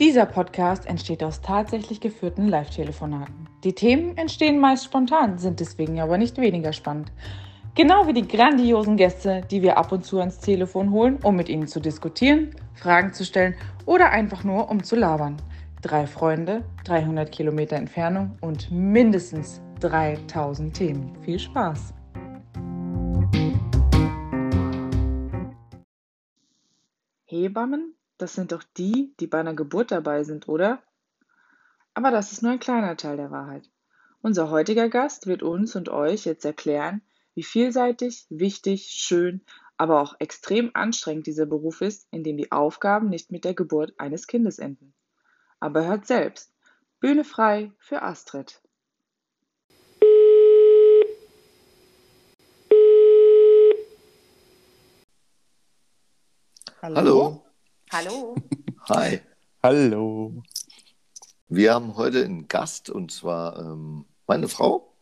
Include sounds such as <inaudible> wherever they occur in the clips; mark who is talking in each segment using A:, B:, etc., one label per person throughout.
A: Dieser Podcast entsteht aus tatsächlich geführten Live-Telefonaten. Die Themen entstehen meist spontan, sind deswegen aber nicht weniger spannend. Genau wie die grandiosen Gäste, die wir ab und zu ans Telefon holen, um mit ihnen zu diskutieren, Fragen zu stellen oder einfach nur um zu labern. Drei Freunde, 300 Kilometer Entfernung und mindestens 3000 Themen. Viel Spaß! Hebammen? Das sind doch die, die bei einer Geburt dabei sind, oder? Aber das ist nur ein kleiner Teil der Wahrheit. Unser heutiger Gast wird uns und euch jetzt erklären, wie vielseitig, wichtig, schön, aber auch extrem anstrengend dieser Beruf ist, in dem die Aufgaben nicht mit der Geburt eines Kindes enden. Aber hört selbst. Bühne frei für Astrid.
B: Hallo.
C: Hallo.
B: Hi.
D: Hallo.
B: Wir haben heute einen Gast und zwar ähm, meine Frau.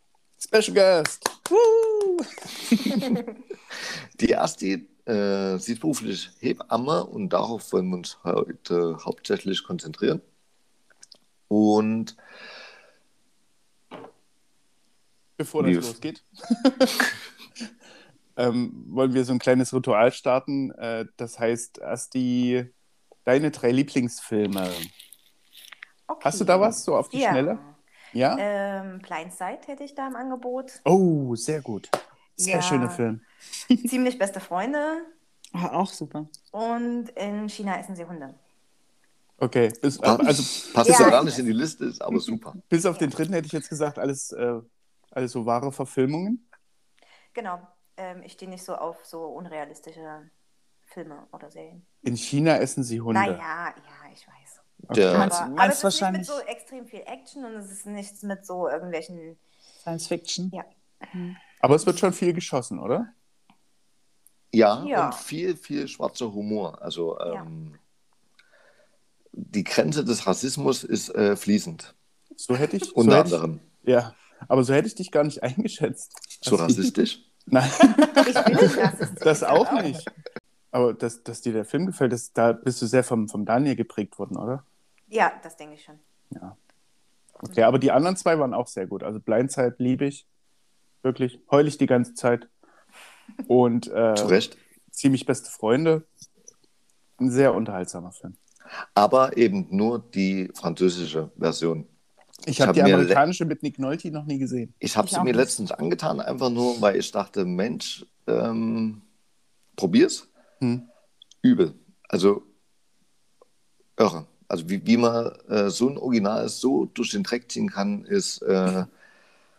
D: Special Guest. Woo! <laughs>
B: Die Asti, äh, sie ist beruflich Hebamme und darauf wollen wir uns heute hauptsächlich konzentrieren. Und
D: Bevor das losgeht, <laughs> ähm, wollen wir so ein kleines Ritual starten. Äh, das heißt, Asti, deine drei Lieblingsfilme.
C: Okay.
D: Hast du da was so auf die
C: ja.
D: Schnelle? Ja?
C: Ähm, Blindside hätte ich da im Angebot.
D: Oh, sehr gut. Sehr
C: Ja.
D: schöner Film. <laughs>
C: Ziemlich beste Freunde.
A: Ah, auch super.
C: Und in China essen sie Hunde.
D: Okay, bis, also
B: passt
C: Ja,
B: gar nicht in die Liste, ist aber super. <laughs>
D: bis auf den dritten hätte ich jetzt gesagt, alles, äh, alles so wahre Verfilmungen.
C: Genau. Ähm, ich stehe nicht so auf so unrealistische Filme oder Serien.
D: In China essen sie Hunde.
C: Naja, ja, ich weiß.
B: Der,
C: Aber,
A: Meinst-
C: aber
A: meinst
C: es ist
A: wahrscheinlich-
C: nicht mit so extrem viel Action und es ist nichts mit so irgendwelchen.
A: Science Fiction.
C: Ja.
D: Aber es wird schon viel geschossen, oder?
B: ja,
C: Ja.
B: und viel, viel schwarzer Humor. Also
C: Ja.
B: ähm, die Grenze des Rassismus ist äh, fließend.
D: So hätte ich.
B: Unter
D: so
B: anderem.
D: Ich, ja, aber so hätte ich dich gar nicht <laughs> eingeschätzt.
B: So
D: Also-
B: rassistisch.
D: Nein,
C: Ich bin nicht rassistisch.
D: das auch
C: sag
D: nicht. Aber dass, dass dir der Film gefällt, das, da bist du sehr vom, vom Daniel geprägt worden, oder?
C: Ja, das denke ich schon.
D: Okay, aber die anderen zwei waren auch sehr gut. Also Blindside liebe ich. Wirklich. Heul ich die ganze Zeit. Und äh,
B: Zu Recht.
D: ziemlich beste Freunde. Ein sehr unterhaltsamer Film.
B: Aber eben nur die französische Version.
D: Ich habe
B: hab
D: die amerikanische mit Nick Nolte noch nie gesehen.
B: Ich habe sie mir
A: nicht.
B: letztens angetan, einfach nur, weil ich dachte, Mensch, ähm, probier's.
D: Hm.
B: Übel. Also irre. Also wie, wie man äh, so ein Original so durch den Dreck ziehen kann, ist, äh,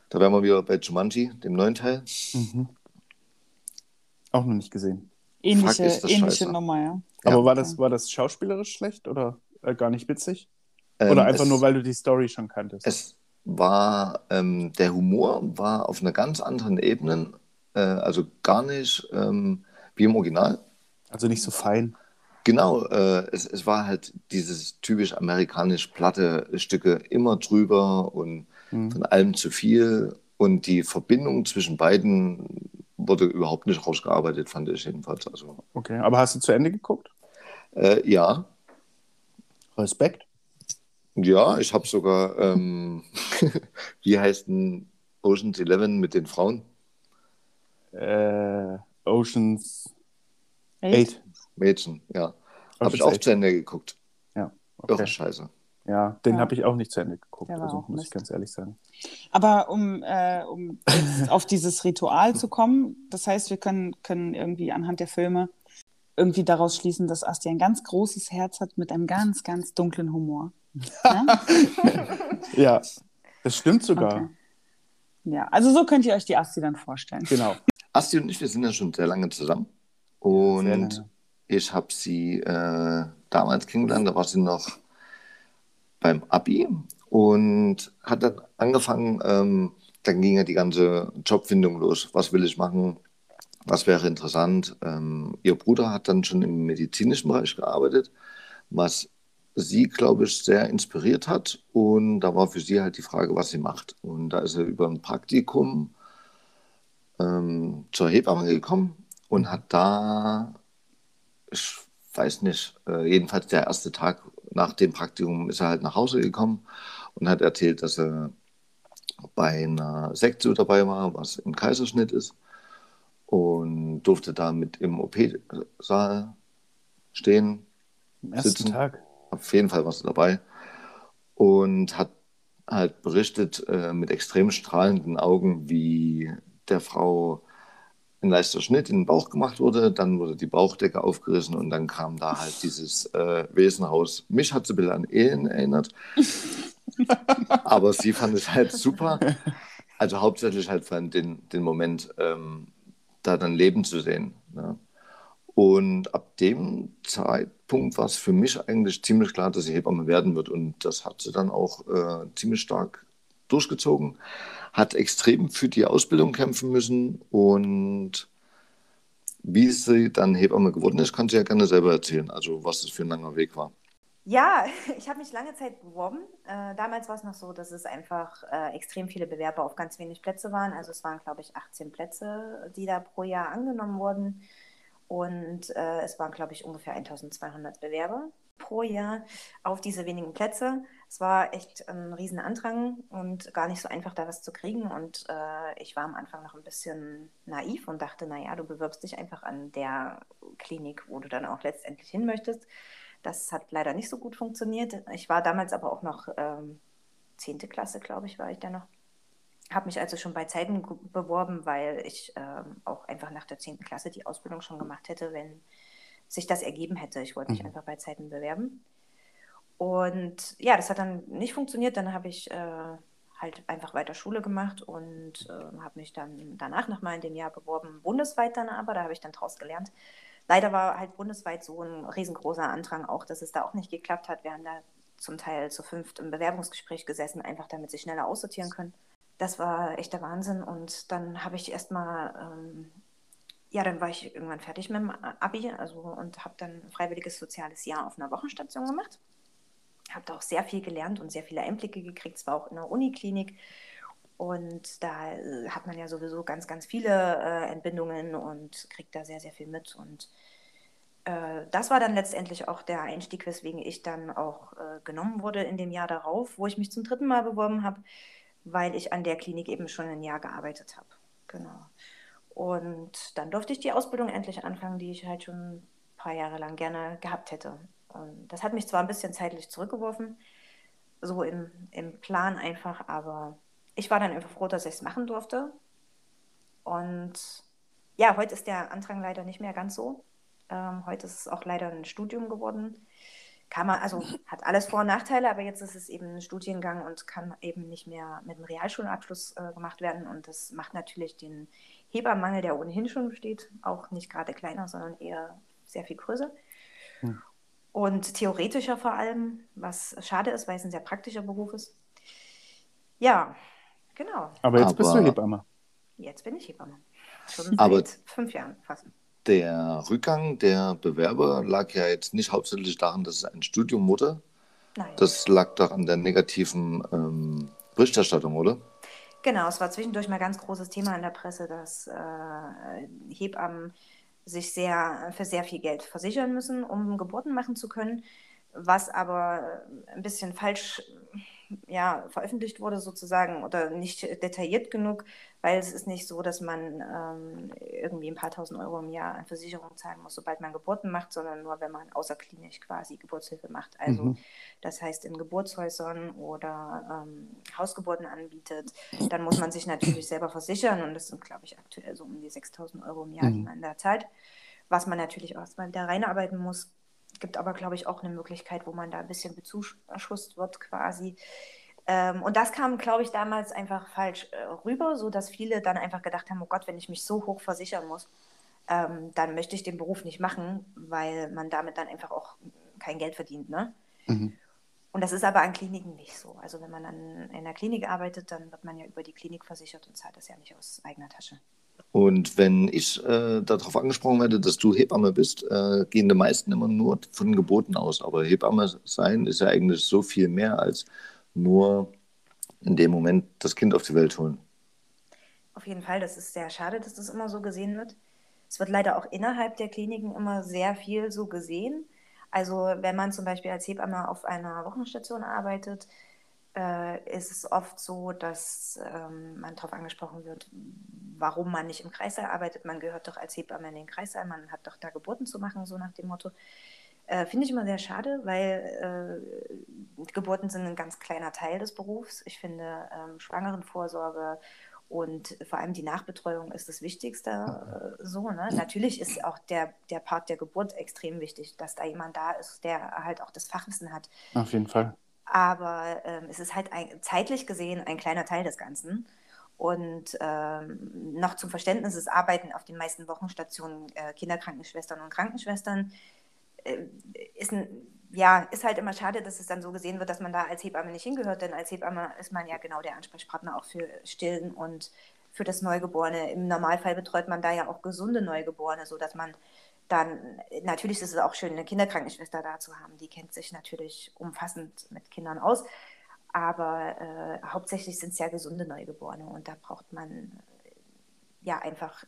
B: da wären wir wieder bei Jumanji, dem neuen Teil.
D: Mhm. Auch noch nicht gesehen.
A: Ähnliche, ähnliche. Nummer, ja.
B: Ja.
D: Aber war das, war das schauspielerisch schlecht oder äh, gar nicht witzig?
B: Ähm,
D: Oder einfach
B: es,
D: nur, weil du die Story schon kanntest?
B: Es war, ähm, der Humor war auf einer ganz anderen Ebene, äh, also gar nicht ähm, wie im Original.
D: Also nicht so fein.
B: Genau, äh, es, es war halt dieses typisch amerikanisch platte Stücke immer drüber und
D: Hm.
B: von allem zu viel. Und die Verbindung zwischen beiden wurde überhaupt nicht rausgearbeitet, fand ich jedenfalls. Also,
D: Okay, aber hast du zu Ende geguckt?
B: äh, ja,
D: Respekt.
B: ja, ich habe sogar, ähm, <laughs> wie heißt denn Ocean's Eleven mit den Frauen?
D: Äh, Oceans
A: Eight?
D: 8.
B: Mädchen, ja. Habe ich auch
D: Eight.
B: zu Ende geguckt.
D: Ja,
B: Irre
D: okay.
B: Scheiße.
D: Ja, den
A: Ja.
D: habe ich auch nicht zu Ende geguckt, also muss ich
A: Mist.
D: ganz ehrlich sagen.
A: Aber um, äh, um jetzt auf dieses Ritual zu kommen, das heißt, wir können, können irgendwie anhand der Filme irgendwie daraus schließen, dass Asti ein ganz großes Herz hat mit einem ganz, ganz dunklen Humor. Ja, <laughs>
D: Ja, das stimmt sogar.
A: Okay. ja also so könnt ihr euch die Asti dann vorstellen.
D: Genau.
B: Asti und ich, wir sind ja schon sehr lange zusammen. Und
D: lange.
B: ich habe sie äh, damals kennengelernt, da war sie noch beim Abi und hat dann angefangen, ähm, dann ging ja die ganze Jobfindung los. Was will ich machen? Was wäre interessant? Ähm, ihr Bruder hat dann schon im medizinischen Bereich gearbeitet, was sie, glaube ich, sehr inspiriert hat. Und da war für sie halt die Frage, was sie macht. Und da ist er über ein Praktikum ähm, zur Hebamme gekommen und hat da, ich weiß nicht, äh, jedenfalls der erste Tag nach dem Praktikum ist er halt nach Hause gekommen und hat erzählt, dass er bei einer Sektion dabei war, was im Kaiserschnitt ist und durfte da mit im OP-Saal stehen,
D: Am ersten
B: sitzen.
D: Tag.
B: Auf jeden Fall warst du dabei und hat halt berichtet äh, mit extrem strahlenden Augen, wie der Frau ein leichter Schnitt in den Bauch gemacht wurde, dann wurde die Bauchdecke aufgerissen und dann kam da halt dieses äh, Wesen raus. Mich hat sie ein bisschen an Ehen erinnert, <laughs> aber sie fand es halt super. Also hauptsächlich halt fand den, den Moment, ähm, da dann Leben zu sehen. Ne? Und ab dem Zeitpunkt war es für mich eigentlich ziemlich klar, dass sie Hebamme werden wird. Und das hat sie dann auch äh, ziemlich stark durchgezogen. Hat extrem für die Ausbildung kämpfen müssen. Und wie sie dann Hebamme geworden ist, kann sie ja gerne selber erzählen. Also was das für ein langer Weg war.
C: Ja, <laughs> ich habe mich lange Zeit beworben. Äh, damals war es noch so, dass es einfach äh, extrem viele Bewerber auf ganz wenig Plätze waren. Also es waren, glaube ich, 18 Plätze, die da pro Jahr angenommen wurden. Und äh, es waren, glaube ich, ungefähr 1200 Bewerber pro Jahr auf diese wenigen Plätze. Es war echt ein Riesenandrang und gar nicht so einfach, da was zu kriegen. Und äh, ich war am Anfang noch ein bisschen naiv und dachte, naja, du bewirbst dich einfach an der Klinik, wo du dann auch letztendlich hin möchtest. Das hat leider nicht so gut funktioniert. Ich war damals aber auch noch ähm, 10. Klasse, glaube ich, war ich da noch. Habe mich also schon bei Zeiten beworben, weil ich ähm, auch einfach nach der 10. Klasse die Ausbildung schon gemacht hätte, wenn sich das ergeben hätte. Ich wollte mich
D: Mhm.
C: einfach bei Zeiten bewerben. Und ja, das hat dann nicht funktioniert. Dann habe ich äh, halt einfach weiter Schule gemacht und äh, habe mich dann danach nochmal in dem Jahr beworben, bundesweit dann aber. Da habe ich dann draus gelernt. Leider war halt bundesweit so ein riesengroßer Andrang auch, dass es da auch nicht geklappt hat. Wir haben da zum Teil zu fünft im Bewerbungsgespräch gesessen, einfach damit sie schneller aussortieren können. Das war echt der Wahnsinn. Und dann habe ich erstmal, ähm, ja, dann war ich irgendwann fertig mit dem Abi also, und habe dann ein freiwilliges soziales Jahr auf einer Wochenstation gemacht. Habe da auch sehr viel gelernt und sehr viele Einblicke gekriegt. Es war auch in der Uniklinik. Und da äh, hat man ja sowieso ganz, ganz viele äh, Entbindungen und kriegt da sehr, sehr viel mit. Und äh, das war dann letztendlich auch der Einstieg, weswegen ich dann auch äh, genommen wurde in dem Jahr darauf, wo ich mich zum dritten Mal beworben habe, weil ich an der Klinik eben schon ein Jahr gearbeitet habe. Genau. Und dann durfte ich die Ausbildung endlich anfangen, die ich halt schon ein paar Jahre lang gerne gehabt hätte. Und das hat mich zwar ein bisschen zeitlich zurückgeworfen, so im, im Plan einfach, aber ich war dann einfach froh, dass ich es machen durfte. Und ja, heute ist der Andrang leider nicht mehr ganz so. Ähm, heute ist es auch leider ein Studium geworden. Kann man, also hat alles Vor- und Nachteile, aber jetzt ist es eben ein Studiengang und kann eben nicht mehr mit einem Realschulabschluss äh, gemacht werden. Und das macht natürlich den Hebammenmangel, der ohnehin schon besteht, auch nicht gerade kleiner, sondern eher sehr viel größer.
D: Hm.
C: Und theoretischer vor allem, was schade ist, weil es ein sehr praktischer Beruf ist. Ja, genau.
D: Aber jetzt bist du
B: Aber-
D: Hebamme.
C: Jetzt bin ich Hebamme. Schon seit
B: Aber-
C: fünf Jahren fast.
B: Der Rückgang der Bewerber lag ja jetzt nicht hauptsächlich daran, dass es ein Studium wurde.
C: Nein.
B: Das lag doch an der negativen ähm, Berichterstattung, oder?
C: Genau, es war zwischendurch mal ganz großes Thema in der Presse, dass äh, Hebammen sich sehr für sehr viel Geld versichern müssen, um Geburten machen zu können, was aber ein bisschen falsch ja, veröffentlicht wurde sozusagen oder nicht detailliert genug, weil es ist nicht so, dass man ähm, irgendwie ein paar tausend Euro im Jahr an Versicherung zahlen muss, sobald man Geburten macht, sondern nur, wenn man außerklinisch quasi Geburtshilfe macht. Also
D: Mhm.
C: das heißt in Geburtshäusern oder ähm, Hausgeburten anbietet, dann muss man sich natürlich selber versichern und das sind, glaube ich, aktuell so um die 6000 Euro im Jahr, die
D: Mhm.
C: man da zahlt, was man natürlich auch erstmal wieder reinarbeiten muss. Gibt aber, glaube ich, auch eine Möglichkeit, wo man da ein bisschen bezuschusst wird quasi. Ähm, und das kam, glaube ich, damals einfach falsch äh, rüber, sodass viele dann einfach gedacht haben, oh Gott, wenn ich mich so hoch versichern muss, ähm, dann möchte ich den Beruf nicht machen, weil man damit dann einfach auch kein Geld verdient. Ne?
D: Mhm.
C: Und das ist aber an Kliniken nicht so. Also wenn man dann in der Klinik arbeitet, dann wird man ja über die Klinik versichert und zahlt das ja nicht aus eigener Tasche.
B: Und wenn ich äh, darauf angesprochen werde, dass du Hebamme bist, äh, gehen die meisten immer nur von Geburten aus. Aber Hebamme sein ist ja eigentlich so viel mehr als nur in dem Moment das Kind auf die Welt holen.
C: Auf jeden Fall, das ist sehr schade, dass das immer so gesehen wird. Es wird leider auch innerhalb der Kliniken immer sehr viel so gesehen. Also wenn man zum Beispiel als Hebamme auf einer Wochenstation arbeitet, äh, ist es oft so, dass ähm, man darauf angesprochen wird, warum man nicht im Kreissaal arbeitet. Man gehört doch als Hebamme in den Kreissaal, man hat doch da Geburten zu machen, so nach dem Motto. Äh, Finde ich immer sehr schade, weil äh, Geburten sind ein ganz kleiner Teil des Berufs. Ich finde ähm, Schwangerenvorsorge und vor allem die Nachbetreuung ist das Wichtigste. Äh, so, ne? Natürlich ist auch der, der Part der Geburt extrem wichtig, dass da jemand da ist, der halt auch das Fachwissen hat.
D: Auf jeden Fall.
C: Aber ähm, es ist halt ein, zeitlich gesehen ein kleiner Teil des Ganzen. Und ähm, noch zum Verständnis, es arbeiten auf den meisten Wochenstationen äh, Kinderkrankenschwestern und Krankenschwestern ist, ein, ja, ist halt immer schade, dass es dann so gesehen wird, dass man da als Hebamme nicht hingehört, denn als Hebamme ist man ja genau der Ansprechpartner auch für Stillen und für das Neugeborene. Im Normalfall betreut man da ja auch gesunde Neugeborene, sodass man dann, natürlich ist es auch schön, eine Kinderkrankenschwester da zu haben, die kennt sich natürlich umfassend mit Kindern aus, aber äh, hauptsächlich sind es ja gesunde Neugeborene und da braucht man ja einfach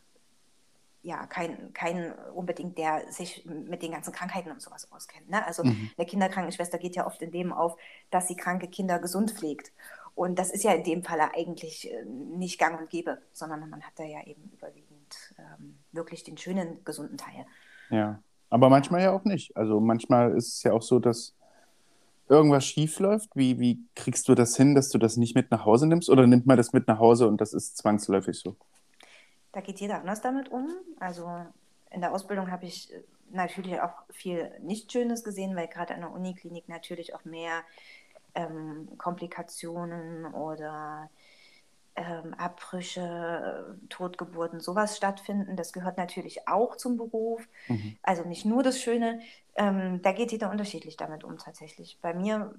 C: ja, kein, kein unbedingt, der sich mit den ganzen Krankheiten und sowas auskennt. Ne? Also mhm. eine Kinderkrankenschwester geht ja oft in dem auf, dass sie kranke Kinder gesund pflegt. Und das ist ja in dem Falle eigentlich äh, nicht gang und gäbe, sondern man hat da ja eben überwiegend ähm, wirklich den schönen, gesunden Teil.
D: Ja, aber manchmal ja auch nicht. Also manchmal ist es ja auch so, dass irgendwas schief läuft. Wie, wie kriegst du das hin, dass du das nicht mit nach Hause nimmst? Oder nimmt man das mit nach Hause und das ist zwangsläufig so?
C: Da geht jeder anders damit um. Also in der Ausbildung habe ich äh, natürlich auch viel nicht Schönes gesehen, weil gerade an der Uniklinik natürlich auch mehr ähm, Komplikationen oder ähm, Abbrüche, Totgeburten, sowas stattfinden. Das gehört natürlich auch zum Beruf. Mhm. Also nicht nur das Schöne. Ähm, da geht jeder unterschiedlich damit um tatsächlich. Bei mir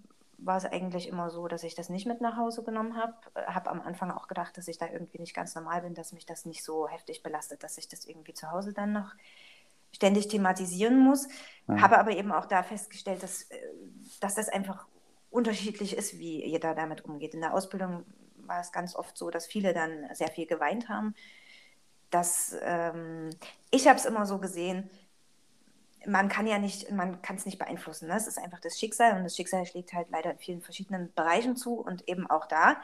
C: war es eigentlich immer so, dass ich das nicht mit nach Hause genommen habe. Habe am Anfang auch gedacht, dass ich da irgendwie nicht ganz normal bin, dass mich das nicht so heftig belastet, dass ich das irgendwie zu Hause dann noch ständig thematisieren muss. Ja. Habe aber eben auch da festgestellt, dass, äh, dass das einfach unterschiedlich ist, wie jeder damit umgeht. In der Ausbildung war es ganz oft so, dass viele dann sehr viel geweint haben. Dass, ähm, ich habe es immer so gesehen, man kann ja nicht, man kann es nicht beeinflussen. Ne? Es ist einfach das Schicksal und das Schicksal schlägt halt leider in vielen verschiedenen Bereichen zu und eben auch da,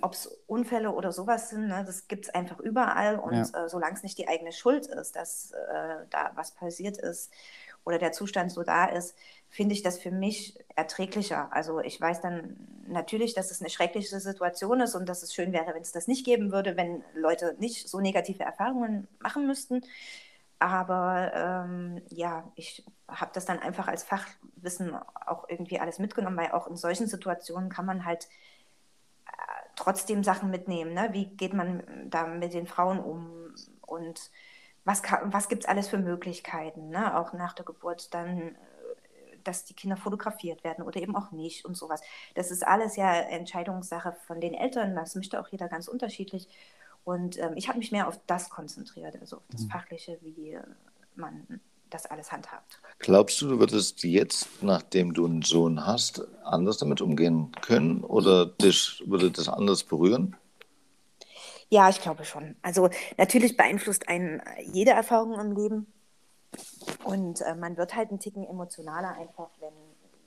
C: ob es Unfälle oder sowas sind, ne? das gibt es einfach überall und ja. äh, solange es nicht die eigene Schuld ist, dass äh, da was passiert ist oder der Zustand so da ist, finde ich das für mich erträglicher. Also ich weiß dann natürlich, dass es eine schreckliche Situation ist und dass es schön wäre, wenn es das nicht geben würde, wenn Leute nicht so negative Erfahrungen machen müssten. Aber ähm, ja, ich habe das dann einfach als Fachwissen auch irgendwie alles mitgenommen, weil auch in solchen Situationen kann man halt äh, trotzdem Sachen mitnehmen. Ne? Wie geht man da mit den Frauen um und was, was gibt es alles für Möglichkeiten, ne? auch nach der Geburt dann, äh, dass die Kinder fotografiert werden oder eben auch nicht und sowas. Das ist alles ja Entscheidungssache von den Eltern, das möchte auch jeder ganz unterschiedlich. Und ähm, ich habe mich mehr auf das konzentriert, also auf das mhm. Fachliche, wie man das alles handhabt.
B: Glaubst du, du würdest jetzt, nachdem du einen Sohn hast, anders damit umgehen können oder dich würde das anders berühren?
C: Ja, ich glaube schon. Also natürlich beeinflusst einen jede Erfahrung im Leben. Und äh, man wird halt ein Ticken emotionaler einfach, wenn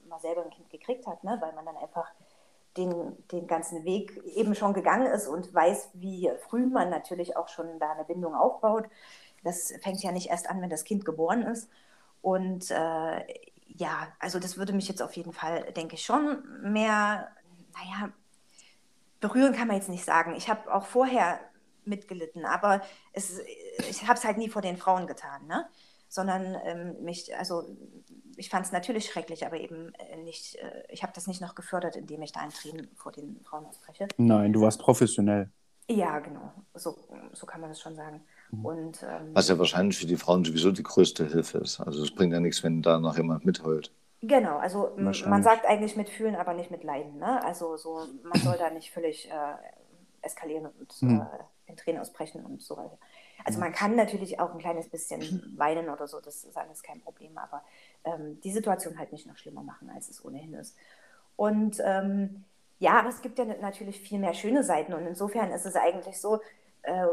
C: man selber ein Kind gekriegt hat, ne? weil man dann einfach den, den ganzen Weg eben schon gegangen ist und weiß, wie früh man natürlich auch schon da eine Bindung aufbaut. Das fängt ja nicht erst an, wenn das Kind geboren ist. Und äh, ja, also das würde mich jetzt auf jeden Fall, denke ich, schon mehr, naja, berühren kann man jetzt nicht sagen. Ich habe auch vorher mitgelitten, aber es, ich habe es halt nie vor den Frauen getan, ne? sondern ähm, mich, also ich fand es natürlich schrecklich, aber eben äh, nicht, äh, ich habe das nicht noch gefördert, indem ich da ein Tränen vor den Frauen ausspreche.
D: Nein, du warst professionell.
C: Ja, genau, so, so kann man das schon sagen. Mhm. Und, ähm,
B: Was ja wahrscheinlich für die Frauen sowieso die größte Hilfe ist. Also es bringt ja nichts, wenn da noch jemand mitheult.
C: Genau, also man sagt eigentlich mitfühlen, aber nicht mit leiden. Ne? Also so, man soll da nicht völlig äh, eskalieren und mhm. äh, in Tränen ausbrechen und so weiter. Also man kann natürlich auch ein kleines bisschen weinen oder so, das ist alles kein Problem, aber ähm, die Situation halt nicht noch schlimmer machen, als es ohnehin ist. Und ähm, ja, aber es gibt ja natürlich viel mehr schöne Seiten und insofern ist es eigentlich so, äh,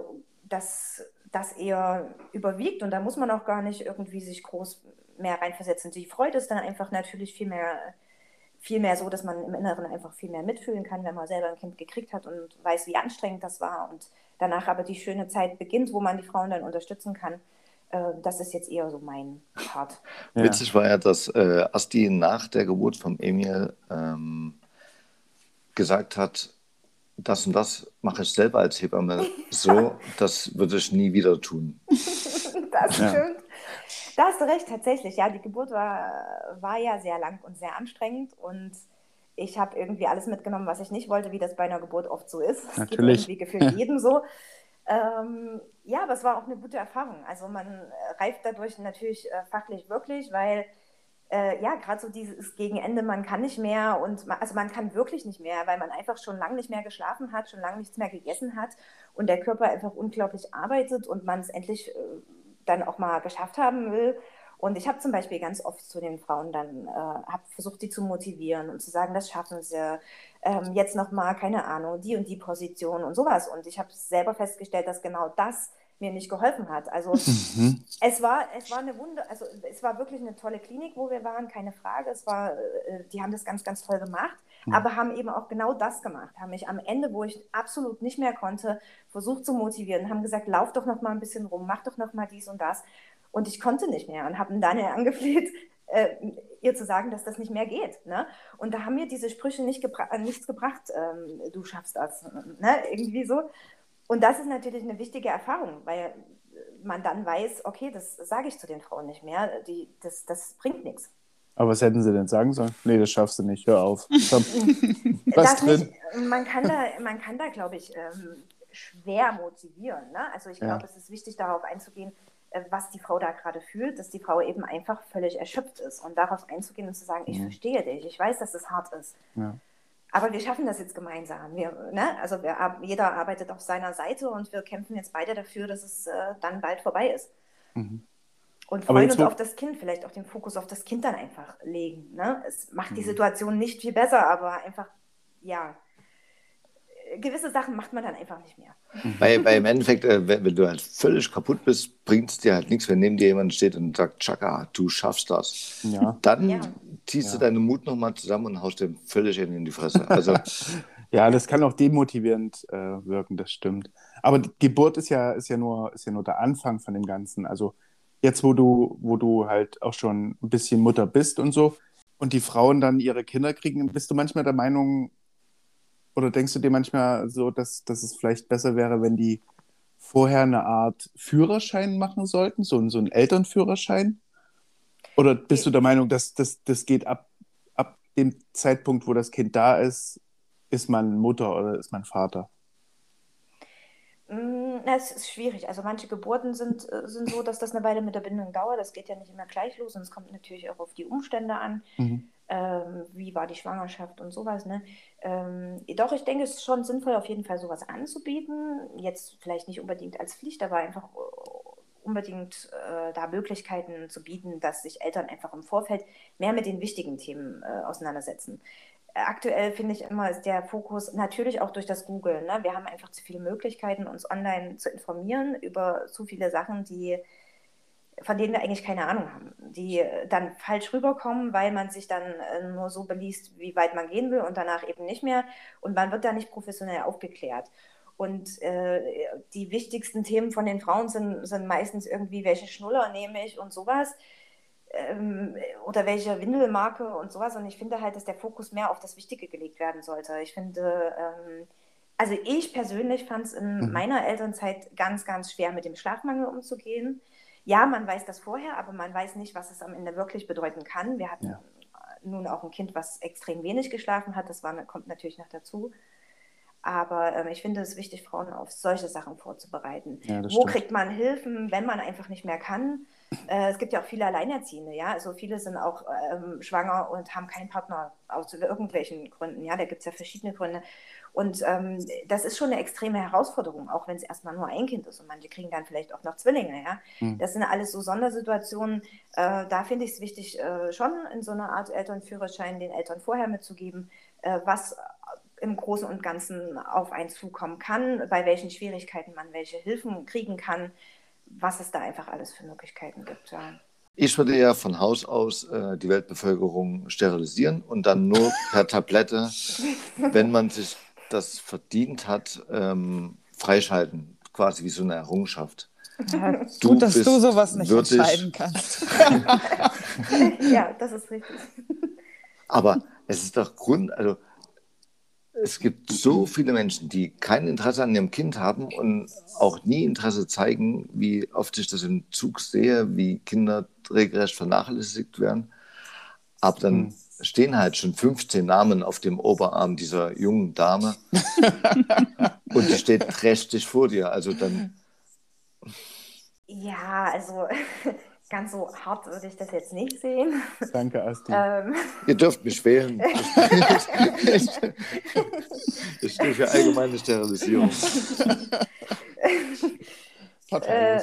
C: dass das eher überwiegt und da muss man auch gar nicht irgendwie sich groß mehr reinversetzen. Die Freude ist dann einfach natürlich viel mehr, viel mehr so, dass man im Inneren einfach viel mehr mitfühlen kann, wenn man selber ein Kind gekriegt hat und weiß, wie anstrengend das war und danach aber die schöne Zeit beginnt, wo man die Frauen dann unterstützen kann. Äh, das ist jetzt eher so mein Part.
B: Ja. Witzig war ja, dass äh, Asti nach der Geburt von Emil ähm, gesagt hat, das und das mache ich selber als Hebamme <laughs> so, das würde ich nie wieder tun. <laughs>
C: das ja. stimmt. Da hast du recht, tatsächlich. Ja, die Geburt war, war ja sehr lang und sehr anstrengend und ich habe irgendwie alles mitgenommen, was ich nicht wollte, wie das bei einer Geburt oft so ist. Das
D: Natürlich.
C: geht irgendwie gefühlt jedem so. <laughs> Ähm, ja, aber es war auch eine gute Erfahrung. Also man reift dadurch natürlich äh, fachlich wirklich, weil äh, ja, gerade so dieses Gegenende, man kann nicht mehr und man, also man kann wirklich nicht mehr, weil man einfach schon lange nicht mehr geschlafen hat, schon lange nichts mehr gegessen hat und der Körper einfach unglaublich arbeitet und man es endlich äh, dann auch mal geschafft haben will. Und ich habe zum Beispiel ganz oft zu den Frauen dann äh, versucht, die zu motivieren und zu sagen, das schaffen sie. Ähm, jetzt nochmal, keine Ahnung, die und die Position und sowas. Und ich habe selber festgestellt, dass genau das mir nicht geholfen hat. Also <laughs> mhm. es war, es war eine Wunde, also es war wirklich eine tolle Klinik, wo wir waren, keine Frage. Es war, äh, die haben das ganz, ganz toll gemacht, mhm. aber haben eben auch genau das gemacht, haben mich am Ende, wo ich absolut nicht mehr konnte, versucht zu motivieren, haben gesagt, lauf doch noch mal ein bisschen rum, mach doch noch mal dies und das. Und ich konnte nicht mehr und habe Daniel <laughs> angefleht, äh, ihr zu sagen, dass das nicht mehr geht. Ne? Und da haben mir diese Sprüche nicht gebra nichts gebracht, ähm, du schaffst das, ne? irgendwie so. Und das ist natürlich eine wichtige Erfahrung, weil man dann weiß, okay, das sage ich zu den Frauen nicht mehr, die, das, das bringt nichts.
D: Aber was hätten sie denn sagen sollen? Nee, das schaffst du nicht, hör auf. <laughs>
C: was drin? Nicht, man kann da, man kann da glaube ich, ähm, schwer motivieren. Ne? Also ich glaube, ja. es ist wichtig, darauf einzugehen, äh, was die Frau da gerade fühlt, dass die Frau eben einfach völlig erschöpft ist und darauf einzugehen und zu sagen, ich verstehe dich, ich weiß, dass es hart ist. Ja. Aber wir schaffen das jetzt gemeinsam. Wir, ne? Also wir, jeder arbeitet auf seiner Seite und wir kämpfen jetzt beide dafür, dass es äh, dann bald vorbei ist. Mhm. Und freuen uns auf das Kind, vielleicht auch den Fokus auf das Kind dann einfach legen. Ne? Es macht mhm. die Situation nicht viel besser, aber einfach, ja, gewisse Sachen macht man dann einfach nicht mehr.
B: Weil, weil im Endeffekt, äh, wenn, wenn, du halt völlig kaputt bist, bringt es dir halt nichts, wenn neben dir jemand steht und sagt, Chaka, du schaffst das. Ja. Dann ja. ziehst ja. du deinen Mut nochmal zusammen und haust dem völlig in die Fresse. Also, <laughs>
D: ja, das kann auch demotivierend äh, wirken, das stimmt. Aber die Geburt ist ja, ist, ja nur, ist ja nur der Anfang von dem Ganzen. Also jetzt, wo du, wo du halt auch schon ein bisschen Mutter bist und so, und die Frauen dann ihre Kinder kriegen, bist du manchmal der Meinung, oder denkst du dir manchmal so, dass, dass es vielleicht besser wäre, wenn die vorher eine Art Führerschein machen sollten, so, so einen Elternführerschein? Oder bist du der Meinung, dass das, geht ab, ab dem Zeitpunkt, wo das Kind da ist, ist man Mutter oder ist man Vater?
C: Mm, es ist schwierig. Also manche Geburten sind, äh, sind so, dass das eine Weile mit der Bindung dauert. Das geht ja nicht immer gleich los und es kommt natürlich auch auf die Umstände an. Mhm ähm, wie war die Schwangerschaft und sowas. Ne? Ähm, doch, ich denke, es ist schon sinnvoll, auf jeden Fall sowas anzubieten. Jetzt vielleicht nicht unbedingt als Pflicht, aber einfach äh, unbedingt äh, da Möglichkeiten zu bieten, dass sich Eltern einfach im Vorfeld mehr mit den wichtigen Themen äh, auseinandersetzen. Aktuell finde ich immer, ist der Fokus natürlich auch durch das Google. Ne? Wir haben einfach zu viele Möglichkeiten, uns online zu informieren über zu viele Sachen, die von denen wir eigentlich keine Ahnung haben, die dann falsch rüberkommen, weil man sich dann äh, nur so beliest, wie weit man gehen will und danach eben nicht mehr und man wird da nicht professionell aufgeklärt. Und äh, die wichtigsten Themen von den Frauen sind, sind meistens irgendwie, welche Schnuller nehme ich und sowas ähm, oder welche Windelmarke und sowas. Und ich finde halt, dass der Fokus mehr auf das Wichtige gelegt werden sollte. Ich finde, ähm, also ich persönlich fand es in mhm. meiner Elternzeit ganz, ganz schwer, mit dem Schlafmangel umzugehen ja, man weiß das vorher, aber man weiß nicht, was es am Ende wirklich bedeuten kann. Wir hatten ja. nun auch ein Kind, was extrem wenig geschlafen hat. Das war, kommt natürlich noch dazu. Aber ähm, ich finde es wichtig, Frauen auf solche Sachen vorzubereiten. Ja, Wo stimmt. kriegt man Hilfen, wenn man einfach nicht mehr kann? Äh, es gibt ja auch viele Alleinerziehende, ja. Also viele sind auch ähm, schwanger und haben keinen Partner aus irgendwelchen Gründen. Ja, da gibt es ja verschiedene Gründe. Und ähm, das ist schon eine extreme Herausforderung, auch wenn es erstmal nur ein Kind ist und manche kriegen dann vielleicht auch noch Zwillinge. Ja? Mhm. Das sind alles so Sondersituationen. Äh, da finde ich es wichtig, äh, schon in so einer Art Elternführerschein den Eltern vorher mitzugeben, äh, was im Großen und Ganzen auf einen zukommen kann, bei welchen Schwierigkeiten man welche Hilfen kriegen kann. was es da einfach alles für Möglichkeiten gibt. Ja.
B: Ich würde ja von Haus aus äh, die Weltbevölkerung sterilisieren und dann nur per Tablette, <laughs> wenn man sich das verdient hat, ähm, freischalten. Quasi wie so eine Errungenschaft.
A: Ja,
B: Du
A: gut, dass du sowas nicht
B: würdig.
A: entscheiden kannst.
C: ja, das ist richtig.
B: Aber es ist doch Grund, also es gibt so viele Menschen, die kein Interesse an ihrem Kind haben und auch nie Interesse zeigen, wie oft ich das im Zug sehe, wie Kinder regelrecht vernachlässigt werden. Aber dann
D: Hm.
B: Stehen halt schon 15 Namen auf dem Oberarm dieser jungen Dame <laughs> und die steht trächtig vor dir. Also dann,
C: Ja, also <laughs> ganz so hart würde ich das jetzt nicht sehen.
D: Danke, Asti.
C: Ähm,
B: ihr dürft mich wählen. Ich, <laughs> ich stehe für allgemeine Sterilisierung.
C: Äh,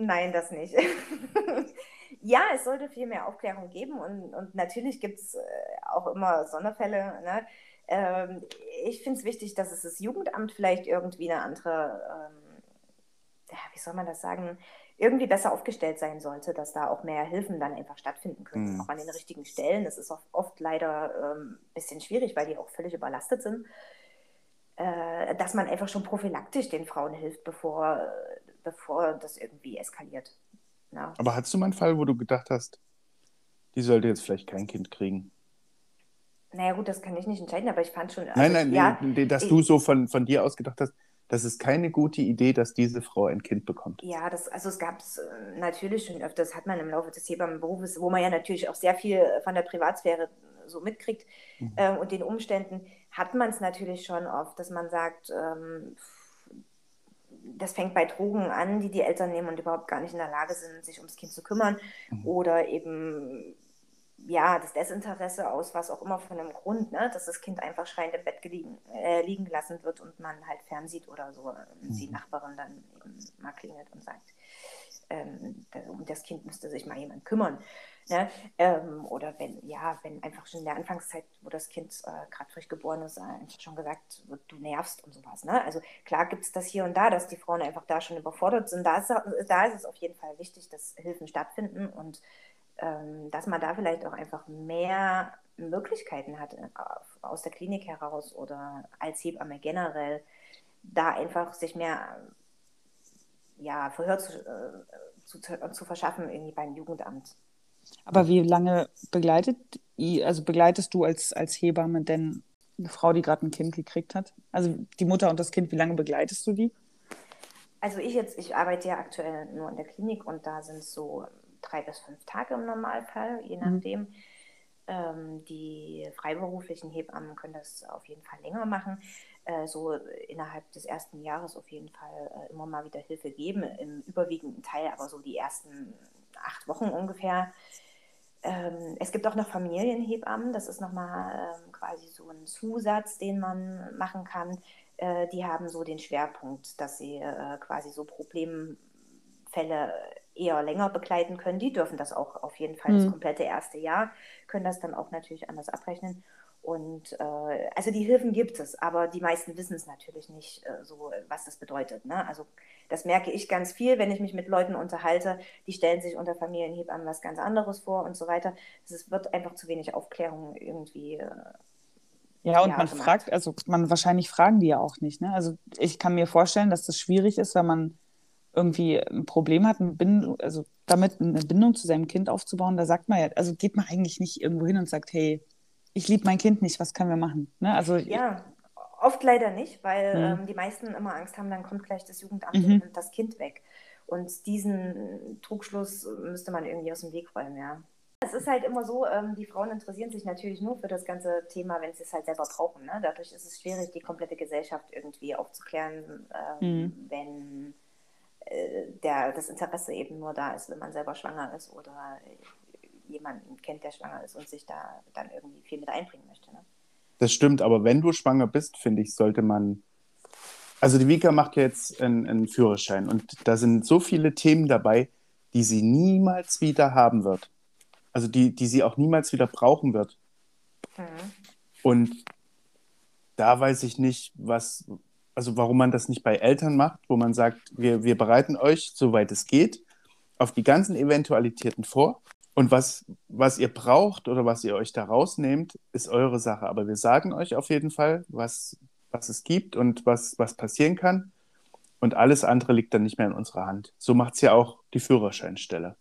C: nein, das nicht. Ja, es sollte viel mehr Aufklärung geben und, und natürlich gibt es äh, auch immer Sonderfälle. Ne? Ähm, ich finde es wichtig, dass es das Jugendamt vielleicht irgendwie eine andere, ähm, ja, wie soll man das sagen, irgendwie besser aufgestellt sein sollte, dass da auch mehr Hilfen dann einfach stattfinden können,
D: Mhm.
C: auch an den richtigen Stellen. Das ist oft, oft leider ein ähm, bisschen schwierig, weil die auch völlig überlastet sind äh, dass man einfach schon prophylaktisch den Frauen hilft, bevor, bevor das irgendwie eskaliert. Ja.
D: Aber hattest du mal einen Fall, wo du gedacht hast, die sollte jetzt vielleicht kein Kind kriegen?
C: Naja gut, das kann ich nicht entscheiden, aber ich fand schon...
D: nein,
C: also,
D: nein,
C: ja,
D: nee, dass
C: ich-
D: du so von, von dir aus gedacht hast, das ist keine gute Idee, dass diese Frau ein Kind bekommt.
C: Ja, das, also es gab es äh, natürlich schon öfters, hat man im Laufe des Hebammenberufes, wo man ja natürlich auch sehr viel von der Privatsphäre so mitkriegt
D: Mhm.
C: ähm, und den Umständen, hat man es natürlich schon oft, dass man sagt, ähm, das fängt bei Drogen an, die die Eltern nehmen und überhaupt gar nicht in der Lage sind, sich ums Kind zu kümmern
D: Mhm.
C: oder eben ja, das Desinteresse aus was auch immer von einem Grund, ne, dass das Kind einfach schreiend im Bett geliegen, äh, liegen gelassen wird und man halt fernsieht oder so, und die
D: Mhm.
C: Nachbarin dann eben mal klingelt und sagt, ähm, um das Kind müsste sich mal jemand kümmern. Ne? Ähm, oder wenn, ja, wenn einfach schon in der Anfangszeit, wo das Kind äh, gerade frisch geboren ist, äh, einfach schon gesagt wird, du nervst und sowas. Ne? Also klar gibt es das hier und da, dass die Frauen einfach da schon überfordert sind. Da ist, da ist es auf jeden Fall wichtig, dass Hilfen stattfinden und ähm, dass man da vielleicht auch einfach mehr Möglichkeiten hat, äh, aus der Klinik heraus oder als Hebamme generell, da einfach sich mehr ja, Verhör zu, äh, zu, zu verschaffen irgendwie beim Jugendamt.
A: Aber wie lange begleitet, also begleitest du als, als Hebamme denn eine Frau, die gerade ein Kind gekriegt hat? Also die Mutter und das Kind, wie lange begleitest du die?
C: Also ich jetzt, ich arbeite ja aktuell nur in der Klinik und da sind es so drei bis fünf Tage im Normalfall, je
A: Mhm.
C: nachdem. Ähm, die freiberuflichen Hebammen können das auf jeden Fall länger machen. Äh, so innerhalb des ersten Jahres auf jeden Fall äh, immer mal wieder Hilfe geben, im überwiegenden Teil, aber so die ersten acht Wochen ungefähr. Ähm, es gibt auch noch Familienhebammen, das ist nochmal ähm, quasi so ein Zusatz, den man machen kann. Äh, die haben so den Schwerpunkt, dass sie äh, quasi so Problemfälle eher länger begleiten können. Die dürfen das auch auf jeden Fall das
A: Mhm.
C: komplette erste Jahr, können das dann auch natürlich anders abrechnen. Und äh, also die Hilfen gibt es, aber die meisten wissen es natürlich nicht äh, so, was das bedeutet. Ne? Also das merke ich ganz viel, wenn ich mich mit Leuten unterhalte, die stellen sich unter Familienhebammen was ganz anderes vor und so weiter. Es wird einfach zu wenig Aufklärung irgendwie. Äh,
A: Ja, und
C: Ja,
A: man
C: gemacht.
A: fragt, also man wahrscheinlich fragen die ja auch nicht. Ne? Also ich kann mir vorstellen, dass das schwierig ist, wenn man irgendwie ein Problem hat, eine Bindung, also damit eine Bindung zu seinem Kind aufzubauen. Da sagt man ja, also geht man eigentlich nicht irgendwo hin und sagt, hey, ich liebe mein Kind nicht, was können wir machen? Ne? Also
C: ja, oft leider nicht, weil
A: Mhm.
C: ähm, die meisten immer Angst haben, dann kommt gleich das Jugendamt
A: Mhm.
C: und nimmt das Kind weg. Und diesen Trugschluss müsste man irgendwie aus dem Weg räumen, ja. Es ist halt immer so, ähm, die Frauen interessieren sich natürlich nur für das ganze Thema, wenn sie es halt selber brauchen. Ne? Dadurch ist es schwierig, die komplette Gesellschaft irgendwie aufzuklären, ähm,
A: Mhm.
C: wenn äh, der, das Interesse eben nur da ist, wenn man selber schwanger ist oder jemanden kennt, der schwanger ist und sich da dann irgendwie viel mit einbringen möchte. Ne?
D: Das stimmt, aber wenn du schwanger bist, finde ich, sollte man. Also die Vika macht ja jetzt einen, einen Führerschein und da sind so viele Themen dabei, die sie niemals wieder haben wird. Also die, die sie auch niemals wieder brauchen wird.
C: Mhm.
D: Und da weiß ich nicht, was, also warum man das nicht bei Eltern macht, wo man sagt, wir, wir bereiten euch, soweit es geht, auf die ganzen Eventualitäten vor. Und was, was ihr braucht oder was ihr euch da rausnehmt, ist eure Sache. Aber wir sagen euch auf jeden Fall, was, was es gibt und was, was passieren kann. Und alles andere liegt dann nicht mehr in unserer Hand. So macht es ja auch die Führerscheinstelle.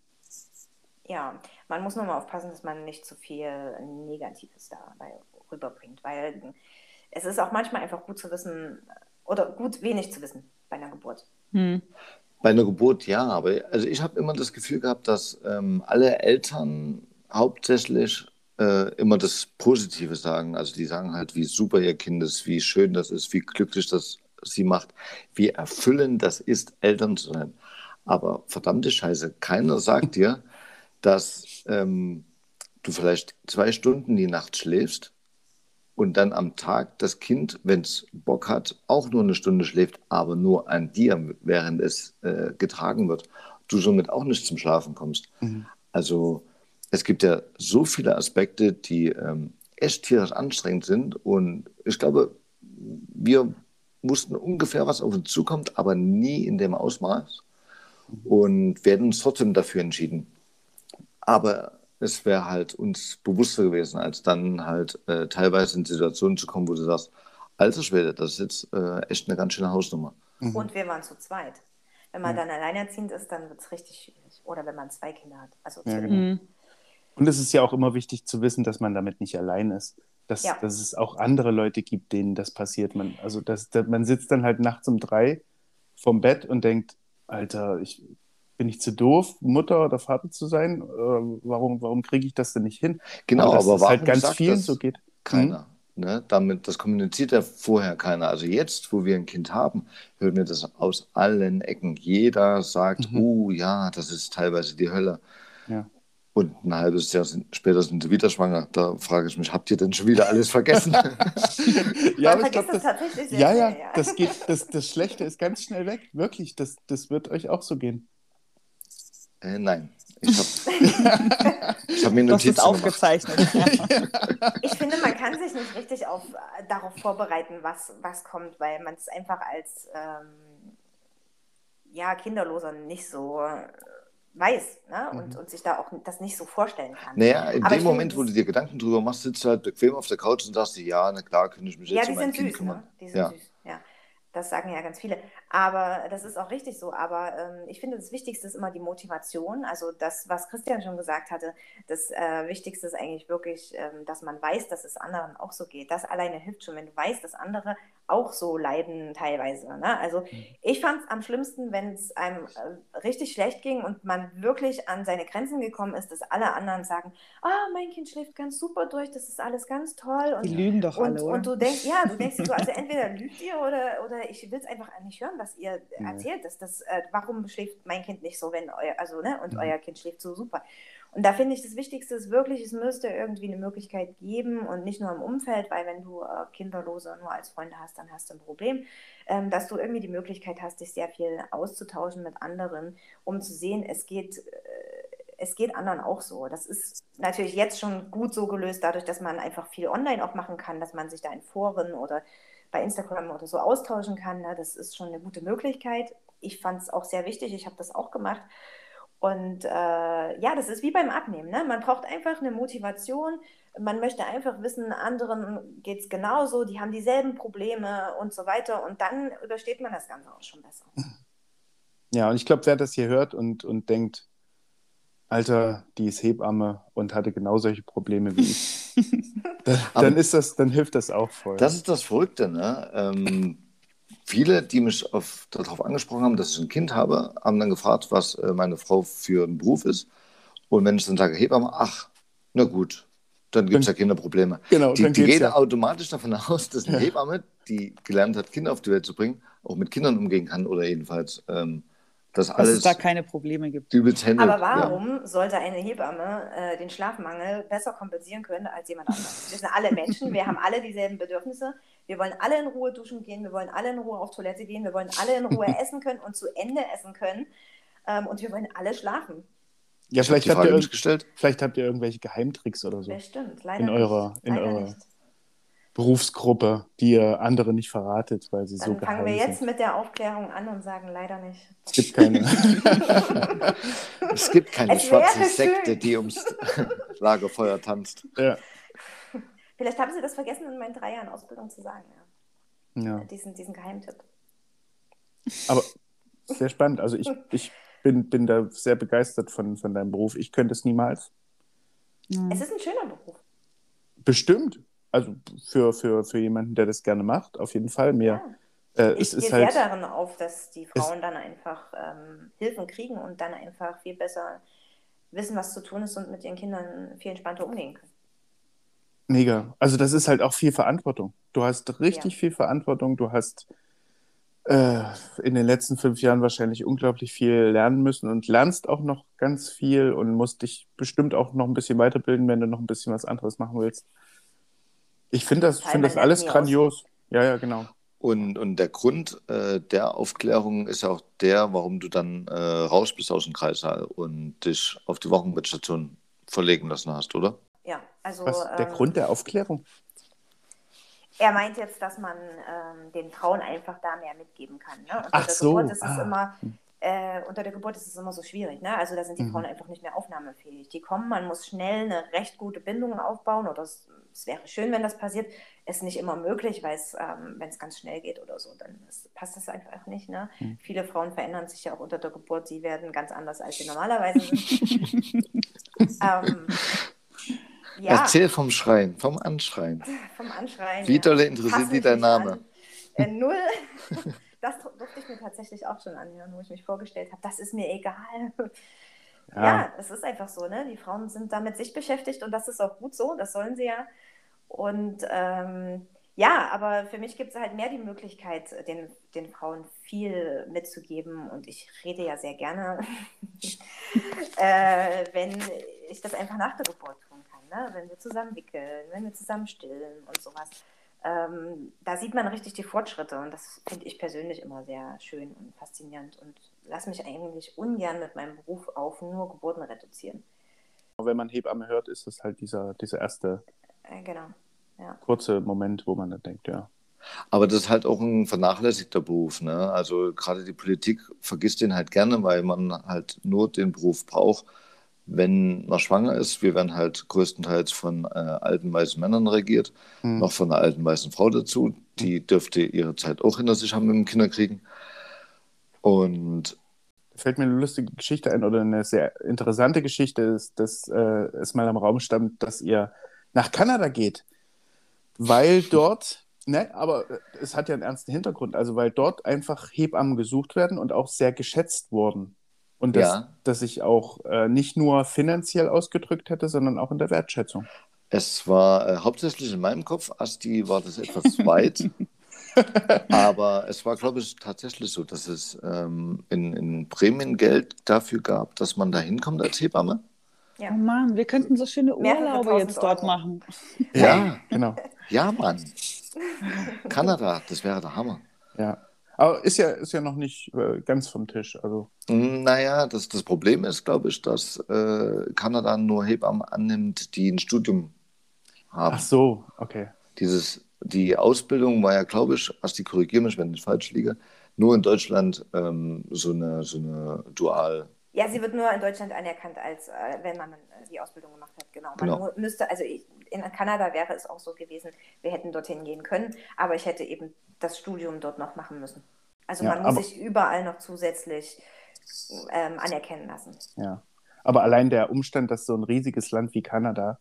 C: Ja, man muss nur mal aufpassen, dass man nicht zu viel Negatives dabei rüberbringt, weil es ist auch manchmal einfach gut zu wissen oder gut wenig zu wissen bei einer Geburt.
A: Hm.
B: Bei einer Geburt ja, aber also ich habe immer das Gefühl gehabt, dass ähm, alle Eltern hauptsächlich äh, immer das Positive sagen. Also die sagen halt, wie super ihr Kind ist, wie schön das ist, wie glücklich das sie macht, wie erfüllend das ist, Eltern zu sein. Aber verdammte Scheiße, keiner sagt <laughs> dir, dass ähm, du vielleicht zwei Stunden die Nacht schläfst und dann am Tag das Kind, wenn es Bock hat, auch nur eine Stunde schläft, aber nur an dir, während es äh, getragen wird, du somit auch nicht zum Schlafen kommst. Mhm. Also es gibt ja so viele Aspekte, die ähm, echt tierisch anstrengend sind und ich glaube, wir wussten ungefähr, was auf uns zukommt, aber nie in dem Ausmaß und werden uns trotzdem dafür entschieden. Aber es wäre halt uns bewusster gewesen, als dann halt äh, teilweise in Situationen zu kommen, wo du sagst, alter Schwede, das ist jetzt äh, echt eine ganz schöne Hausnummer.
C: Mhm. Und wir waren zu zweit. Wenn man ja. dann alleinerziehend ist, dann wird es richtig schwierig. Oder wenn man zwei Kinder hat. Also ja, genau.
D: mhm. Und es ist ja auch immer wichtig zu wissen, dass man damit nicht allein ist. Dass, ja. dass es auch andere Leute gibt, denen das passiert. Man, also das, das, man sitzt dann halt nachts um drei vom Bett und denkt, Alter, ich bin ich zu doof, Mutter oder Vater zu sein? warum warum kriege ich das denn nicht hin?
B: Genau,
D: aber
B: warum
D: halt ganz vielen so geht.
B: Keiner. Mhm. Ne? Damit, das kommuniziert ja vorher keiner. Also jetzt, wo wir ein Kind haben, hören wir das aus allen Ecken. Jeder sagt, mhm. oh ja, das ist teilweise die Hölle.
D: Ja.
B: Und ein halbes Jahr sind, später sind sie wieder schwanger. Da frage ich mich, habt ihr denn schon wieder alles vergessen? <laughs>
D: ja, aber ich glaub, das, tatsächlich sehr ja, ja, ja, das geht, <laughs> das, das Schlechte ist ganz schnell weg. Wirklich, das, das wird euch auch so gehen.
B: Äh, nein. Ich habe <laughs> hab mir Notizen
A: das ist aufgezeichnet. <laughs>
C: ich finde, man kann sich nicht richtig auf, äh, darauf vorbereiten, was, was kommt, weil man es einfach als ähm, ja, Kinderloser nicht so äh, weiß ne? und, mhm. und sich da auch das nicht so vorstellen kann.
B: Naja, in Aber dem Moment, wo du dir Gedanken drüber machst, sitzt du halt bequem auf der Couch und sagst dir, ja, na klar, könnte ich mich
C: ja,
B: jetzt um mein Kind
C: süß,
B: kümmern.
C: Ne? Die sind ja. süß, ja. Das sagen ja ganz viele. Aber das ist auch richtig so. Aber ähm, ich finde, das Wichtigste ist immer die Motivation. Also das, was Christian schon gesagt hatte, das äh, Wichtigste ist eigentlich wirklich, ähm, dass man weiß, dass es anderen auch so geht. Das alleine hilft schon, wenn du weißt, dass andere auch so leiden teilweise. Ne? Also mhm. ich fand es am schlimmsten, wenn es einem äh, richtig schlecht ging und man wirklich an seine Grenzen gekommen ist, dass alle anderen sagen, ah, mein Kind schläft ganz super durch, das ist alles ganz toll. Und,
A: Die lügen doch
C: und,
A: alle, oder?
C: Und du denkst, ja, du denkst so, also <laughs> entweder lügt ihr oder, oder ich will es einfach nicht hören, was ihr erzählt. Dass das, äh, warum schläft mein Kind nicht so, wenn euer, also, ne, und mhm. euer Kind schläft so super. Und da finde ich, das Wichtigste ist wirklich, es müsste irgendwie eine Möglichkeit geben und nicht nur im Umfeld, weil wenn du äh, Kinderlose nur als Freunde hast, dann hast du ein Problem, ähm, dass du irgendwie die Möglichkeit hast, dich sehr viel auszutauschen mit anderen, um zu sehen, es geht, äh, es geht anderen auch so. Das ist natürlich jetzt schon gut so gelöst, dadurch, dass man einfach viel online auch machen kann, dass man sich da in Foren oder bei Instagram oder so austauschen kann. Ne? Das ist schon eine gute Möglichkeit. Ich fand es auch sehr wichtig, ich habe das auch gemacht. Und äh, ja, das ist wie beim Abnehmen. Ne? Man braucht einfach eine Motivation. Man möchte einfach wissen, anderen geht es genauso, die haben dieselben Probleme und so weiter. Und dann übersteht man das Ganze auch schon besser.
D: Ja, und ich glaube, wer das hier hört und, und denkt, Alter, die ist Hebamme und hatte genau solche Probleme wie ich, <laughs> dann, dann, ist das, dann hilft das auch voll.
B: Das ist das Verrückte, ne? Ähm, viele, die mich auf, darauf angesprochen haben, dass ich ein Kind habe, haben dann gefragt, was äh, meine Frau für ein Beruf ist. Und wenn ich dann sage Hebamme, ach, na gut, dann gibt es ja keine Probleme.
D: Genau,
B: die, die geht ja. automatisch davon aus, dass eine ja. Hebamme, die gelernt hat, Kinder auf die Welt zu bringen, auch mit Kindern umgehen kann oder jedenfalls ähm, dass, alles
A: dass es da keine Probleme gibt.
C: Aber warum ja. sollte eine Hebamme äh, den Schlafmangel besser kompensieren können als jemand anderes? Wir sind alle Menschen, wir haben alle dieselben Bedürfnisse. Wir wollen alle in Ruhe duschen gehen, wir wollen alle in Ruhe auf Toilette gehen, wir wollen alle in Ruhe <laughs> essen können und zu Ende essen können. Ähm, und wir wollen alle schlafen.
D: Ja, vielleicht habt, ihr, vielleicht habt ihr irgendwelche Geheimtricks oder so.
C: Das stimmt, leider
D: in eurer,
C: nicht.
D: In
C: leider
D: eurer... Berufsgruppe, die ihr andere nicht verratet, weil sie so
C: Dann fangen
D: geheim
C: wir jetzt
D: sind.
C: mit der Aufklärung an und sagen leider nicht.
D: Es gibt keine. <laughs>
B: Es gibt keine
C: Es
B: schwarze Sekte,
C: schön.
B: die ums Lagerfeuer tanzt. <laughs>
D: ja.
C: Vielleicht haben Sie das vergessen, in meinen drei Jahren Ausbildung zu sagen. Ja.
D: ja.
C: Diesen, diesen Geheimtipp.
D: Aber sehr spannend. Also ich, ich bin, bin da sehr begeistert von, von deinem Beruf. Ich könnte es niemals.
C: Es ist ein schöner Beruf.
D: Bestimmt. Also für, für, für jemanden, der das gerne macht, auf jeden Fall. Mir,
C: Ja.
D: äh,
C: Ich gehe
D: ist halt.
C: sehr darin auf, dass die Frauen dann einfach ähm, Hilfen kriegen und dann einfach viel besser wissen, was zu tun ist und mit ihren Kindern viel entspannter umgehen können.
D: Mega. Also das ist halt auch viel Verantwortung. Du hast richtig
C: Ja.
D: viel Verantwortung. Du hast äh, in den letzten fünf Jahren wahrscheinlich unglaublich viel lernen müssen und lernst auch noch ganz viel und musst dich bestimmt auch noch ein bisschen weiterbilden, wenn du noch ein bisschen was anderes machen willst. Ich finde das, find das alles grandios. Ja, ja, genau.
B: Und, und der Grund äh, der Aufklärung ist auch der, warum du dann äh, raus bist aus dem Kreissaal und dich auf die Wochenbettstation verlegen lassen hast, oder?
C: Ja, also
D: Was der
C: ähm,
D: Grund der Aufklärung?
C: Er meint jetzt, dass man ähm, den Frauen einfach da mehr mitgeben kann. Ne? Unter
D: Ach
C: der
D: so,
C: Geburt ist es
D: ah.
C: immer, äh, unter der Geburt ist es immer so schwierig. Ne? Also da sind die
D: Mhm.
C: Frauen einfach nicht mehr aufnahmefähig. Die kommen, man muss schnell eine recht gute Bindung aufbauen oder es, wäre schön, wenn das passiert. Ist nicht immer möglich, weil es, ähm, wenn es ganz schnell geht oder so, dann ist, passt das einfach nicht. Ne?
D: Mhm.
C: Viele Frauen verändern sich ja auch unter der Geburt. Sie werden ganz anders, als sie normalerweise sind. <laughs> ähm, ja.
B: Erzähl vom Schreien, vom Anschreien.
C: Vom Anschreien.
B: Wie dolle interessiert
C: mich
B: dein Name?
C: Äh, null. <laughs> Das durfte ich mir tatsächlich auch schon anhören, wo ich mich vorgestellt habe. Das ist mir egal. Ja,
D: Ja.
C: es ist einfach so, ne? Die Frauen sind da mit sich beschäftigt und das ist auch gut so, das sollen sie ja. Und ähm, ja, aber für mich gibt es halt mehr die Möglichkeit, den, den Frauen viel mitzugeben und ich rede ja sehr gerne, <laughs> äh, wenn ich das einfach nach der Geburt tun kann, ne? wenn wir zusammen wickeln, wenn wir zusammen stillen und sowas. Ähm, da sieht man richtig die Fortschritte und das finde ich persönlich immer sehr schön und faszinierend und lasse mich eigentlich ungern mit meinem Beruf auf nur Geburten reduzieren.
D: Wenn man Hebamme hört, ist es halt dieser, dieser erste
C: genau. Ja.
D: kurze Moment, wo man dann denkt, ja.
B: Aber das ist halt auch ein vernachlässigter Beruf. Ne? Also gerade die Politik vergisst den halt gerne, weil man halt nur den Beruf braucht, wenn man schwanger ist. Wir werden halt größtenteils von äh, alten weißen Männern regiert,
D: Hm.
B: noch von einer alten weißen Frau dazu. Die dürfte ihre Zeit auch hinter sich haben mit dem Kinderkriegen. Und
D: fällt mir eine lustige Geschichte ein oder eine sehr interessante Geschichte ist, dass äh, es mal im Raum stand, dass ihr nach Kanada geht, weil dort, ne, aber äh, es hat ja einen ernsten Hintergrund, also weil dort einfach Hebammen gesucht werden und auch sehr geschätzt wurden. Und das,
B: Ja.
D: dass ich auch äh, nicht nur finanziell ausgedrückt hätte, sondern auch in der Wertschätzung.
B: es war äh, hauptsächlich in meinem Kopf. Asti war das etwas <laughs> weit. Aber es war, glaube ich, tatsächlich so, dass es ähm, in, in Prämiengeld dafür gab, dass man da hinkommt als Hebamme.
C: Ja.
A: Oh Mann, wir könnten so schöne Urlaube jetzt dort
C: Euro.
A: machen.
B: Ja, <laughs>
D: Genau.
B: ja, Mann. <laughs> Kanada, das wäre der Hammer.
D: Ja. Aber ist ja, ist ja noch nicht äh, ganz vom Tisch. Also,
B: Naja, das, das Problem ist, glaube ich, dass äh, Kanada nur Hebammen annimmt, die ein Studium haben.
D: ach so, okay.
B: Dieses, die Ausbildung war ja, glaube ich, Asti, korrigiere mich, wenn ich falsch liege, nur in Deutschland ähm, so eine, so eine Dual.
C: Ja, sie wird nur in Deutschland anerkannt, als äh, wenn man äh, die Ausbildung gemacht hat. Genau. Man
B: Genau.
C: müsste, also ich, in Kanada wäre es auch so gewesen, wir hätten dorthin gehen können, aber ich hätte eben das Studium dort noch machen müssen. Also
D: Ja,
C: man muss
D: aber-
C: sich überall noch zusätzlich ähm, anerkennen lassen.
D: Ja. Aber allein der Umstand, dass so ein riesiges Land wie Kanada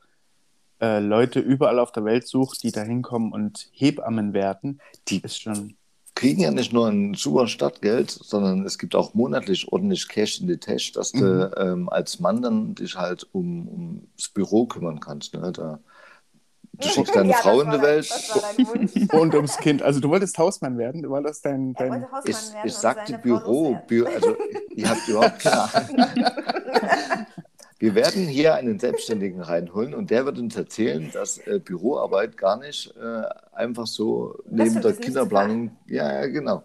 D: äh, Leute überall auf der Welt sucht, die da hinkommen und Hebammen werden,
B: Die
D: ist schon.
B: Kriegen ja nicht nur ein super Startgeld, sondern es gibt auch monatlich ordentlich Cash in the Tash, dass
D: Mhm.
B: du ähm, als Mann dann dich halt um, ums Büro kümmern kannst. Ne? Da, du schickst <laughs> deine
C: Ja,
B: Frau in die Welt. <laughs>
D: Und ums Kind. Also du wolltest Hausmann werden, war das dein. Dein...
B: Ich,
C: werden
B: ich sagte Büro,
C: loswerden.
B: Bü also ihr habt überhaupt keine <laughs> Ahnung. Wir werden hier einen Selbstständigen reinholen und der wird uns erzählen, dass äh, Büroarbeit gar nicht äh, einfach so neben der Kinderplanung, ja, ja, genau.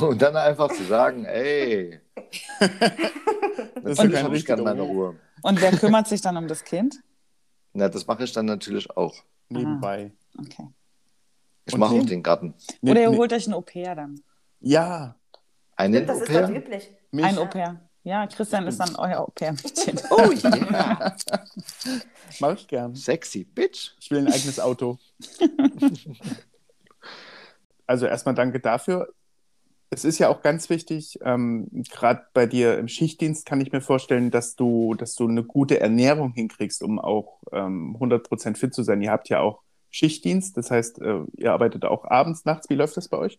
B: Und dann einfach zu sagen, ey,
D: Das ist ja
B: natürlich
D: kein
B: habe ich
D: richtiger
B: gerne meine. Ruhe.
A: Und wer kümmert sich dann um das Kind?
B: Na, das mache ich dann natürlich auch.
D: Nebenbei.
A: Okay.
B: Ich
D: Und
B: mache auch den Garten.
A: Oder ihr holt euch ein Au-pair dann.
D: Ja,
B: Einen
C: Das ist
B: Au-pair?
C: üblich.
A: Ein Au-pair. Ja, Christian ist dann euer Au-pair-Mädchen.
B: Oh yeah. <laughs> <laughs>
D: Mach ich gern.
B: Sexy Bitch.
D: Ich will ein eigenes Auto. <laughs> also erstmal danke dafür. Es ist ja auch ganz wichtig, ähm, gerade bei dir im Schichtdienst kann ich mir vorstellen, dass du, dass du eine gute Ernährung hinkriegst, um auch ähm, 100% fit zu sein. Ihr habt ja auch Schichtdienst, das heißt, äh, ihr arbeitet auch abends, nachts. Wie läuft das bei euch?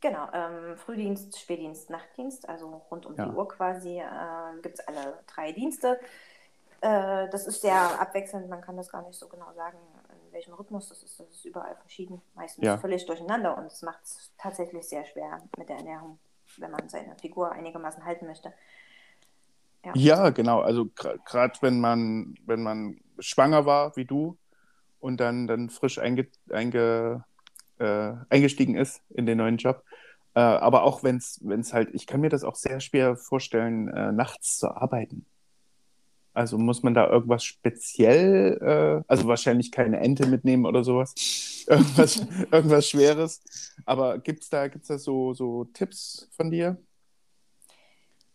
C: Genau, ähm, Frühdienst, Spätdienst, Nachtdienst, also rund um
D: Ja.
C: die Uhr quasi äh, gibt es alle drei Dienste. Äh, das ist sehr abwechselnd, man kann das gar nicht so genau sagen, in welchem Rhythmus. Das ist, das ist überall verschieden, meistens
D: Ja.
C: völlig durcheinander und es macht es tatsächlich sehr schwer mit der Ernährung, wenn man seine Figur einigermaßen halten möchte. Ja.
D: Ja, genau. Also gerade wenn man, wenn man schwanger war wie du und dann, dann frisch einge, einge, äh, eingestiegen ist in den neuen Job. Äh, aber auch wenn es halt, ich kann mir das auch sehr schwer vorstellen, äh, nachts zu arbeiten. Also muss man da irgendwas speziell, äh, also wahrscheinlich keine Ente mitnehmen oder sowas, <laughs> irgendwas, irgendwas Schweres. Aber gibt es da, gibt's da so, so Tipps von dir?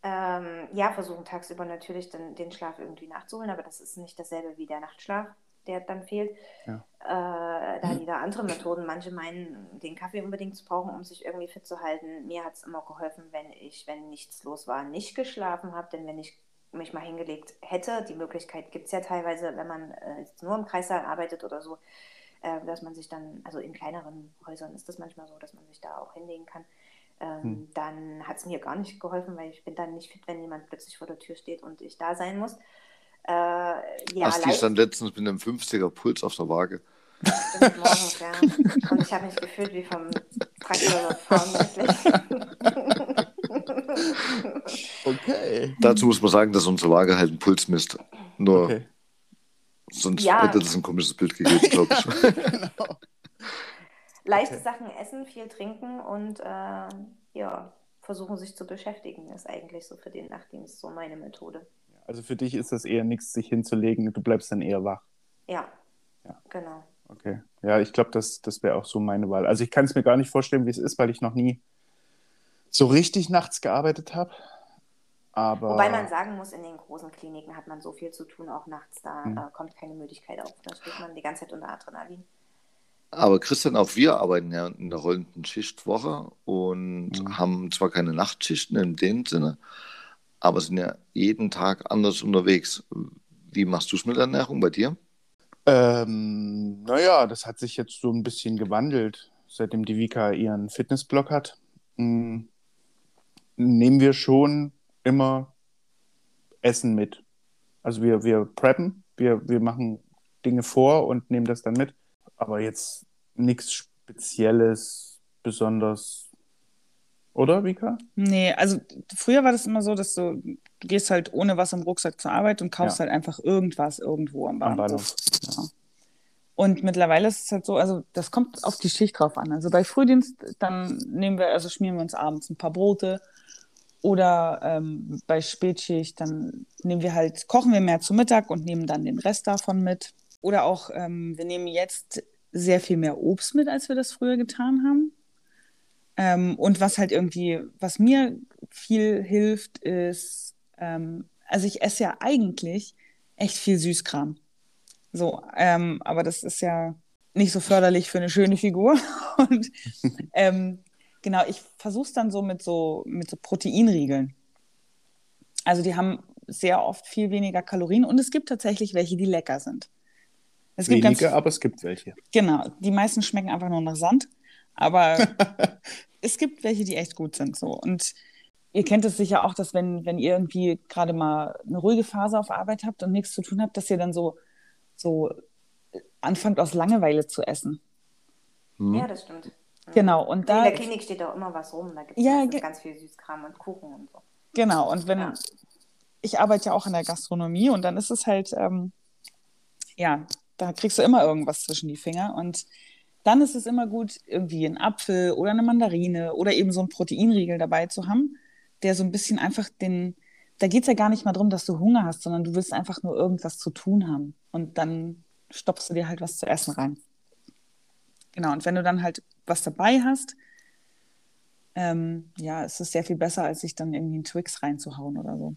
C: Ähm, ja, versuchen tagsüber natürlich den, den Schlaf irgendwie nachzuholen, aber das ist nicht dasselbe wie der Nachtschlaf, der dann fehlt.
D: Ja.
C: Äh, da hat jeder andere Methoden. Manche meinen, den Kaffee unbedingt zu brauchen, um sich irgendwie fit zu halten. Mir hat es immer geholfen, wenn ich, wenn nichts los war, nicht geschlafen habe, denn wenn ich mich mal hingelegt hätte, die Möglichkeit gibt es ja teilweise, wenn man äh, jetzt nur im Kreissaal arbeitet oder so, äh, dass man sich dann, also in kleineren Häusern ist das manchmal so, dass man sich da auch hinlegen kann. Ähm,
D: Hm.
C: Dann hat es mir gar nicht geholfen, weil ich bin dann nicht fit, wenn jemand plötzlich vor der Tür steht und ich da sein muss. Äh, ja,
B: Asti
C: leicht
B: stand letztens mit einem 50er Puls auf der Waage.
C: stimmt morgens, ja. Und ich habe mich gefühlt wie vom Traktor. <laughs>
D: Okay.
B: Dazu muss man sagen, dass unsere Waage halt einen Puls misst. Nur
D: Okay.
B: sonst
C: Ja.
B: hätte das ein komisches Bild gegeben, <laughs> glaube ich.
C: Leichte
D: Okay.
C: Sachen essen, viel trinken und äh, ja, versuchen sich zu beschäftigen, ist eigentlich so für den Nachtdienst so meine Methode.
D: Also für dich ist das eher nichts, sich hinzulegen, du bleibst dann eher wach.
C: Ja,
D: Ja.
C: genau.
D: Okay. Ja, ich glaube, das, das wäre auch so meine Wahl. Also ich kann es mir gar nicht vorstellen, wie es ist, weil ich noch nie so richtig nachts gearbeitet habe. Aber
C: Wobei man sagen muss, in den großen Kliniken hat man so viel zu tun, auch nachts, da
D: Hm.
C: äh, kommt keine Müdigkeit auf. Da steht man die ganze Zeit unter Adrenalin.
B: Aber Christian, auch wir arbeiten ja in der rollenden Schichtwoche und
D: Mhm.
B: haben zwar keine Nachtschichten in dem Sinne, aber sind ja jeden Tag anders unterwegs. Wie machst du es mit der Ernährung bei dir?
D: ähm, naja, das hat sich jetzt so ein bisschen gewandelt, seitdem die Vika ihren Fitnessblog hat. Mm, nehmen wir schon immer Essen mit. Also wir, wir preppen, wir, wir machen Dinge vor und nehmen das dann mit. Aber jetzt nichts Spezielles, besonders. Oder, Vika?
A: Nee, also früher war das immer so, dass du, du gehst halt ohne was im Rucksack zur Arbeit und kaufst
D: Ja.
A: halt einfach irgendwas irgendwo am
D: Am
A: Bahnhof. Ja. Und mittlerweile ist es halt so, also das kommt auf die Schicht drauf an. Also bei Frühdienst, dann nehmen wir, also schmieren wir uns abends ein paar Brote. Oder ähm, bei Spätschicht, dann nehmen wir halt, kochen wir mehr zu Mittag und nehmen dann den Rest davon mit. Oder auch, ähm, wir nehmen jetzt sehr viel mehr Obst mit, als wir das früher getan haben. Ähm, und was halt irgendwie, was mir viel hilft, ist, ähm, also ich esse ja eigentlich echt viel Süßkram. So, ähm, aber das ist ja nicht so förderlich für eine schöne Figur. <laughs> Und ähm, genau, ich versuche es dann so mit so mit so Proteinriegeln. Also die haben sehr oft viel weniger Kalorien und es gibt tatsächlich welche, die lecker sind. Es gibt
D: Wenige,
A: ganz,
D: aber es gibt welche.
A: genau, die meisten schmecken einfach nur nach Sand, aber <laughs> es gibt welche, die echt gut sind so und Ihr kennt es sicher auch, dass wenn, wenn ihr irgendwie gerade mal eine ruhige Phase auf Arbeit habt und nichts zu tun habt, dass ihr dann so, so anfangt aus Langeweile zu essen.
B: Hm?
C: Ja, das stimmt. Mhm.
A: Genau, und
C: in
A: da,
C: der Klinik steht auch immer was rum. Da gibt es
A: Ja,
C: ganz viel Süßkram und Kuchen und so.
A: genau, und wenn,
C: Ja.
A: ich arbeite ja auch in der Gastronomie und dann ist es halt, ähm, ja, da kriegst du immer irgendwas zwischen die Finger und dann ist es immer gut, irgendwie einen Apfel oder eine Mandarine oder eben so einen Proteinriegel dabei zu haben, der so ein bisschen einfach den, da geht es ja gar nicht mal darum, dass du Hunger hast, sondern du willst einfach nur irgendwas zu tun haben und dann stopfst du dir halt was zu essen rein. Genau, und wenn du dann halt was dabei hast, ähm, ja, es ist sehr viel besser, als sich dann irgendwie einen Twix reinzuhauen oder so.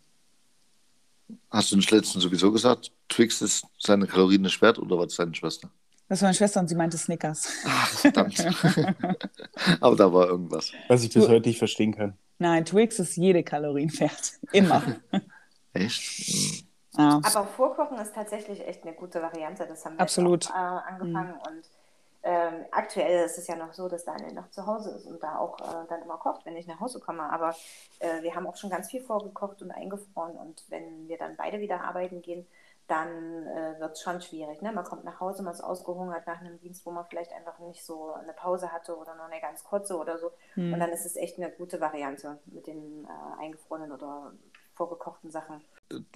B: Hast du nicht letztens sowieso gesagt, Twix ist seine Kalorien nicht wert oder was deine Schwester?
A: Das war meine Schwester und sie meinte Snickers.
B: Ach, verdammt. <laughs> Aber da war irgendwas.
D: Was ich bis heute nicht verstehen kann.
A: Nein, Twix ist jede Kalorien wert. Immer. <laughs>
B: Echt?
A: Ja.
C: Aber Vorkochen ist tatsächlich echt eine gute Variante. Das haben wir
A: Absolut.
C: jetzt auch, äh, angefangen. Und ähm, aktuell ist es ja noch so, dass Daniel noch zu Hause ist und da auch äh, dann immer kocht, wenn ich nach Hause komme. Aber äh, wir haben auch schon ganz viel vorgekocht und eingefroren. Und wenn wir dann beide wieder arbeiten gehen, dann äh, wird es schon schwierig. Ne? Man kommt nach Hause, man ist ausgehungert nach einem Dienst, wo man vielleicht einfach nicht so eine Pause hatte oder nur eine ganz kurze oder so.
A: Hm.
C: Und dann ist es echt eine gute Variante mit den äh, eingefrorenen oder vorgekochten Sachen.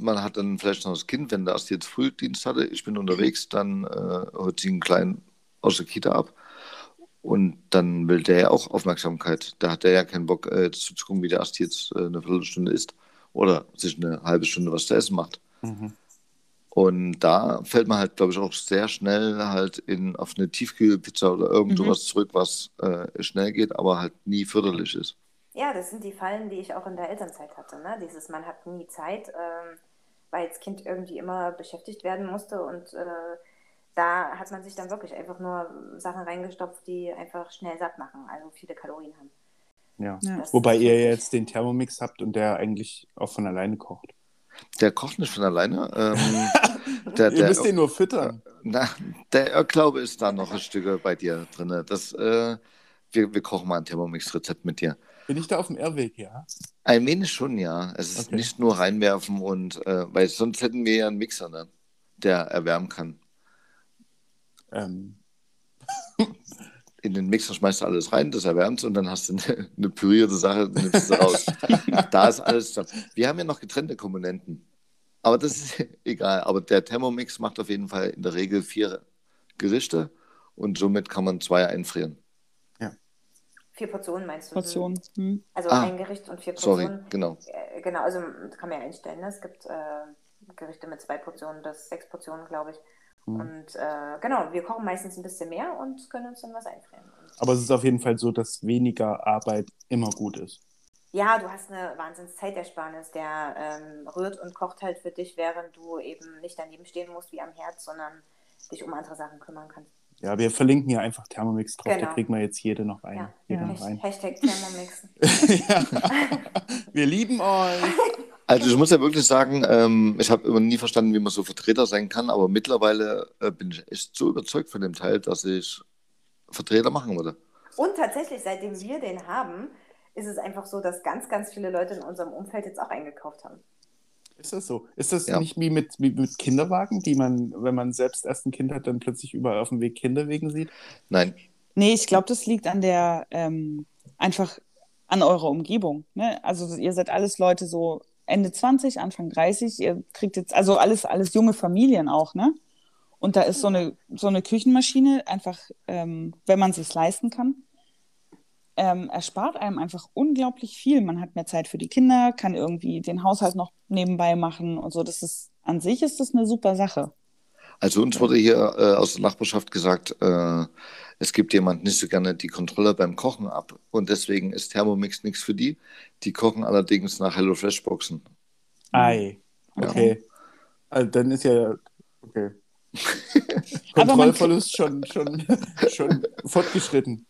B: Man hat dann vielleicht noch das Kind, wenn der erst jetzt Frühdienst hatte, ich bin unterwegs, dann äh, holt sie einen Kleinen aus der Kita ab. Und dann will der ja auch Aufmerksamkeit. Da hat der ja keinen Bock, äh, zu gucken, wie der erst jetzt äh, eine Viertelstunde isst oder sich eine halbe Stunde was zu essen macht.
D: Mhm.
B: Und da fällt man halt, glaube ich, auch sehr schnell halt in, auf eine Tiefkühlpizza oder irgend
A: Mhm.
B: sowas zurück, was äh, schnell geht, aber halt nie förderlich ist.
C: Ja, das sind die Fallen, die ich auch in der Elternzeit hatte. Ne? Dieses, man hat nie Zeit, ähm, weil das Kind irgendwie immer beschäftigt werden musste und äh, da hat man sich dann wirklich einfach nur Sachen reingestopft, die einfach schnell satt machen, also viele Kalorien haben.
D: Ja.
A: Ja.
D: Wobei ihr jetzt den Thermomix habt und der eigentlich auch von alleine kocht.
B: Der kocht nicht von alleine. Ähm, <laughs> der,
D: ihr
B: der,
D: müsst den nur füttern.
B: na, der Irrglaube ist da noch ein Stück bei dir drin. Das, äh, wir, wir kochen mal ein Thermomix-Rezept mit dir.
D: Bin ich da auf dem Irrweg, ja?
B: Ein wenig schon, ja. Es ist
D: Okay.
B: nicht nur reinwerfen und, äh, weil sonst hätten wir ja einen Mixer, ne? der erwärmen kann.
D: Ähm, <laughs>
B: In den Mixer schmeißt du alles rein, das erwärmt und dann hast du eine, eine pürierte Sache, nimmst du raus. da ist alles drin. Wir haben ja noch getrennte Komponenten. Aber das ist <laughs> egal. Aber der Thermomix macht auf jeden Fall in der Regel vier Gerichte und somit kann man zwei einfrieren.
C: Vier Portionen meinst du?
A: Portion. Hm.
C: Also
B: Ah,
C: ein Gericht und vier
B: Sorry,
C: Portionen.
B: genau.
C: Äh, genau, also das kann man ja einstellen. Ne? Es gibt äh, Gerichte mit zwei Portionen, das sechs Portionen, glaube ich.
D: Mhm.
C: Und äh, genau, wir kochen meistens ein bisschen mehr und können uns dann was einfrieren.
D: Aber es ist auf jeden Fall so, dass weniger Arbeit immer gut ist.
C: ja, du hast eine wahnsinns Zeitersparnis. Der ähm, rührt und kocht halt für dich, während du eben nicht daneben stehen musst wie am Herd, sondern dich um andere Sachen kümmern kannst.
D: Ja, wir verlinken hier einfach Thermomix drauf, da
C: Genau.
D: kriegen wir jetzt jede noch rein.
C: Ja,
D: Jeder
A: Ja.
D: noch rein.
C: Hashtag <laughs> Thermomix.
D: ja. Wir lieben euch. <laughs>
B: Also ich muss ja wirklich sagen, ähm, ich habe immer nie verstanden, wie man so Vertreter sein kann, aber mittlerweile äh, bin ich echt so überzeugt von dem Teil, dass ich Vertreter machen würde.
C: Und tatsächlich, seitdem wir den haben, ist es einfach so, dass ganz, ganz viele Leute in unserem Umfeld jetzt auch eingekauft haben.
D: Ist das so? Ist das
B: Ja.
D: nicht wie mit, wie mit Kinderwagen, die man, wenn man selbst erst ein Kind hat, dann plötzlich überall auf dem Weg Kinderwegen sieht?
B: Nein,
A: Nee, ich glaube, das liegt an der, ähm, einfach an eurer Umgebung. Ne? Also ihr seid alles Leute so Ende 20, Anfang 30, ihr kriegt jetzt, also alles, alles junge Familien auch, ne? Und da ist so eine, so eine Küchenmaschine einfach, ähm, wenn man sich leisten kann, ähm, erspart einem einfach unglaublich viel. Man hat mehr Zeit für die Kinder, kann irgendwie den Haushalt noch nebenbei machen und so. Das ist, an sich ist das eine super Sache.
B: Also uns wurde hier äh, aus der Nachbarschaft gesagt, äh, es gibt jemand nicht so gerne die Kontrolle beim Kochen ab und deswegen ist Thermomix nichts für die. Die kochen allerdings nach HelloFresh-Boxen.
D: Ei.
A: Okay.
D: Okay. Also dann ist ja. Okay. <laughs> Kontrollverlust schon, schon, <laughs> schon fortgeschritten.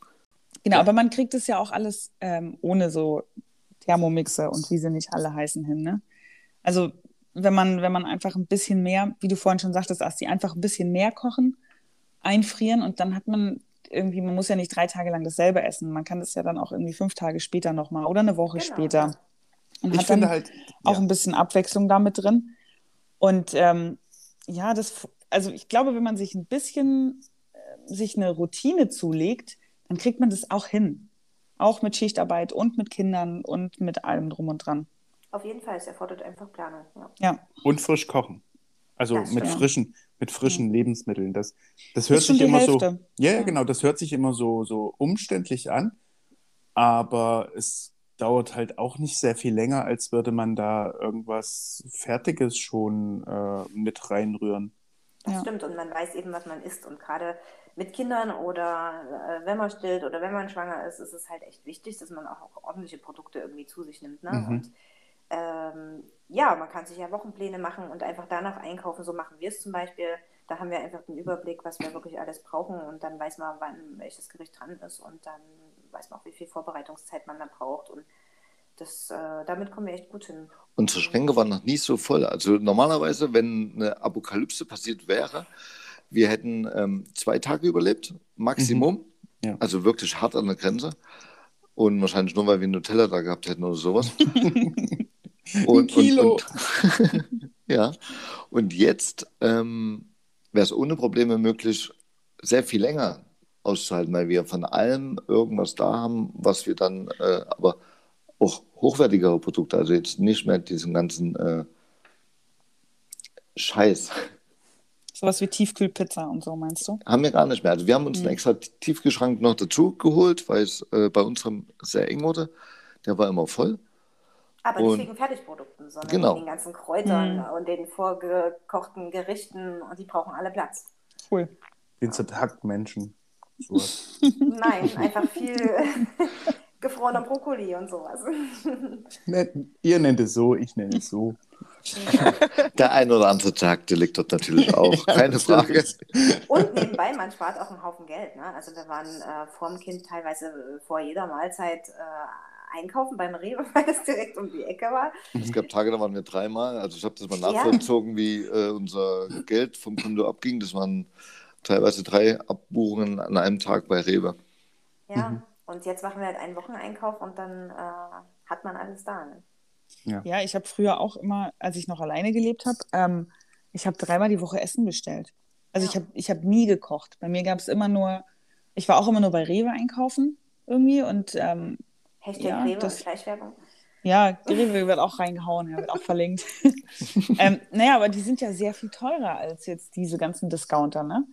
A: Genau,
D: Ja.
A: aber man kriegt es ja auch alles ähm, ohne so Thermomixer und wie sie nicht alle heißen hin, ne? Also wenn man, wenn man einfach ein bisschen mehr, wie du vorhin schon sagtest, Asti, einfach ein bisschen mehr kochen, einfrieren und dann hat man irgendwie, man muss ja nicht drei Tage lang dasselbe essen. Man kann das ja dann auch irgendwie fünf Tage später nochmal oder eine Woche
C: Genau,
A: später. Und
D: Ich
A: hat dann
D: finde halt.
A: auch
D: ja.
A: ein bisschen Abwechslung damit drin. Und ähm, ja, das, also ich glaube, wenn man sich ein bisschen, äh, sich eine Routine zulegt, dann kriegt man das auch hin. Auch mit Schichtarbeit und mit Kindern und mit allem drum und dran.
C: Auf jeden Fall, es erfordert einfach Planung. Ja.
A: Ja,
D: Und frisch kochen. Also
C: Das
D: mit
C: stimmt.
D: frischen, mit frischen Lebensmitteln. Das, das hört
A: ist schon
D: sich immer so.
A: Hälfte.
D: Ja, ja,
A: Ja.
D: genau. Das hört sich immer so, so umständlich an. Aber es dauert halt auch nicht sehr viel länger, als würde man da irgendwas Fertiges schon äh, mit reinrühren.
C: Das
A: Ja.
C: stimmt und man weiß eben, was man isst. Und gerade mit Kindern oder äh, wenn man stillt oder wenn man schwanger ist, ist es halt echt wichtig, dass man auch ordentliche Produkte irgendwie zu sich nimmt. Ne?
D: Mhm.
C: Und ähm, ja, man kann sich ja Wochenpläne machen und einfach danach einkaufen. So machen wir es zum Beispiel. Da haben wir einfach den Überblick, was wir wirklich alles brauchen und dann weiß man, wann welches Gericht dran ist und dann weiß man auch, wie viel Vorbereitungszeit man da braucht. Und das, äh, damit kommen wir echt gut hin.
B: Unsere Schränke waren noch nie so voll. Also normalerweise, wenn eine Apokalypse passiert wäre, wir hätten ähm, zwei Tage überlebt, Maximum.
D: Ja.
B: Also wirklich hart an der Grenze. Und wahrscheinlich nur, weil wir Nutella da gehabt hätten oder sowas. <laughs>
D: Ein Kilo.
B: Und, und, <laughs> ja. Und jetzt ähm, wäre es ohne Probleme möglich, sehr viel länger auszuhalten, weil wir von allem irgendwas da haben, was wir dann, äh, aber auch hochwertigere Produkte, also jetzt nicht mehr diesen ganzen äh, Scheiß,
A: Sowas wie Tiefkühlpizza und so, meinst du?
B: haben wir gar nicht mehr. Also wir haben uns einen
A: Mhm.
B: extra Tiefgeschrank noch dazu geholt, weil es äh, bei unserem sehr eng wurde. Der war immer voll.
C: Aber
B: Und-
C: nicht wegen Fertigprodukten, sondern
B: Genau.
C: wegen den ganzen Kräutern
A: Mhm.
C: und den vorgekochten Gerichten und die brauchen alle Platz.
A: Cool.
D: Vincent hackt Menschen. Sowas. <laughs>
C: Nein, einfach viel <laughs> gefrorener Brokkoli und sowas. <laughs>
D: Ne, Ihr nennt es so, ich nenne es so.
B: Der ein oder andere Tag, der liegt dort natürlich auch, keine Frage.
C: Und nebenbei, man spart auch einen Haufen Geld. Ne? Also wir waren äh, vor dem Kind teilweise vor jeder Mahlzeit äh, einkaufen beim Rewe, <laughs> weil es direkt um die Ecke war.
B: Es gab Tage, da waren wir dreimal. Also ich habe das mal
C: Ja.
B: nachvollzogen, wie äh, unser Geld vom Konto abging. Das waren teilweise drei Abbuchungen an einem Tag bei Rewe.
C: Ja.
D: Mhm.
C: Und jetzt machen wir halt einen Wocheneinkauf und dann äh, hat man alles da. Ne?
A: Ja, ich habe früher auch immer, als ich noch alleine gelebt habe, ähm, ich habe dreimal die Woche Essen bestellt. Also
C: Ja.
A: ich habe ich hab nie gekocht. Bei mir gab es immer nur, ich war auch immer nur bei Rewe einkaufen irgendwie und ähm,
C: Hashtag
A: Ja,
C: Rewe
A: das-
C: und Fleischwerbung.
A: ja, die <laughs> Rewe wird auch reingehauen, ja, wird auch verlinkt. <laughs> ähm, naja, aber die sind ja sehr viel teurer als jetzt diese ganzen Discounter, ne?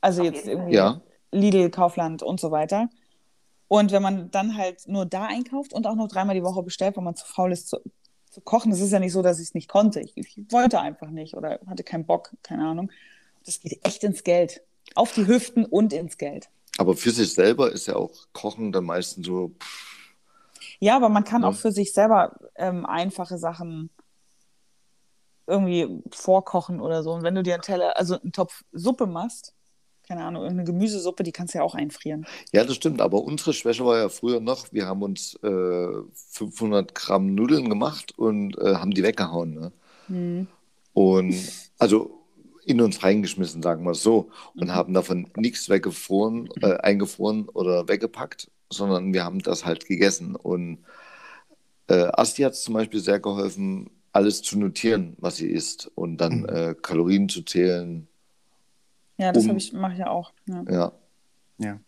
A: Also
C: Auf
A: jetzt irgendwie
B: Ja,
A: Lidl, Kaufland und so weiter. Und wenn man dann halt nur da einkauft und auch noch dreimal die Woche bestellt, weil man zu faul ist zu, zu kochen, das ist ja nicht so, dass ich es nicht konnte. Ich, ich wollte einfach nicht oder hatte keinen Bock, keine Ahnung. Das geht echt ins Geld. Auf die Hüften und ins Geld.
B: Aber für sich selber ist ja auch Kochen dann meistens so, pff,
A: Ja, aber man kann
B: Ja.
A: auch für sich selber ähm, einfache Sachen irgendwie vorkochen oder so. Und wenn du dir einen Teller, also einen Topf Suppe machst, keine Ahnung, irgendeine Gemüsesuppe, die kannst du ja auch einfrieren.
B: ja, das stimmt. Aber unsere Schwäche war ja früher noch, wir haben uns äh, 500 Gramm Nudeln gemacht und äh, haben die weggehauen. Ne?
A: Hm.
B: Und also in uns reingeschmissen, sagen wir es so, und
A: Mhm.
B: haben davon nichts weggefroren, äh, eingefroren oder weggepackt, sondern wir haben das halt gegessen. Und äh, Asti hat es zum Beispiel sehr geholfen, alles zu notieren, was sie isst und dann
D: Mhm.
B: äh, Kalorien zu zählen.
A: Ja, das
B: Um-
A: habe ich, mache ich ja auch. Ja.
B: Ja,
D: Ja,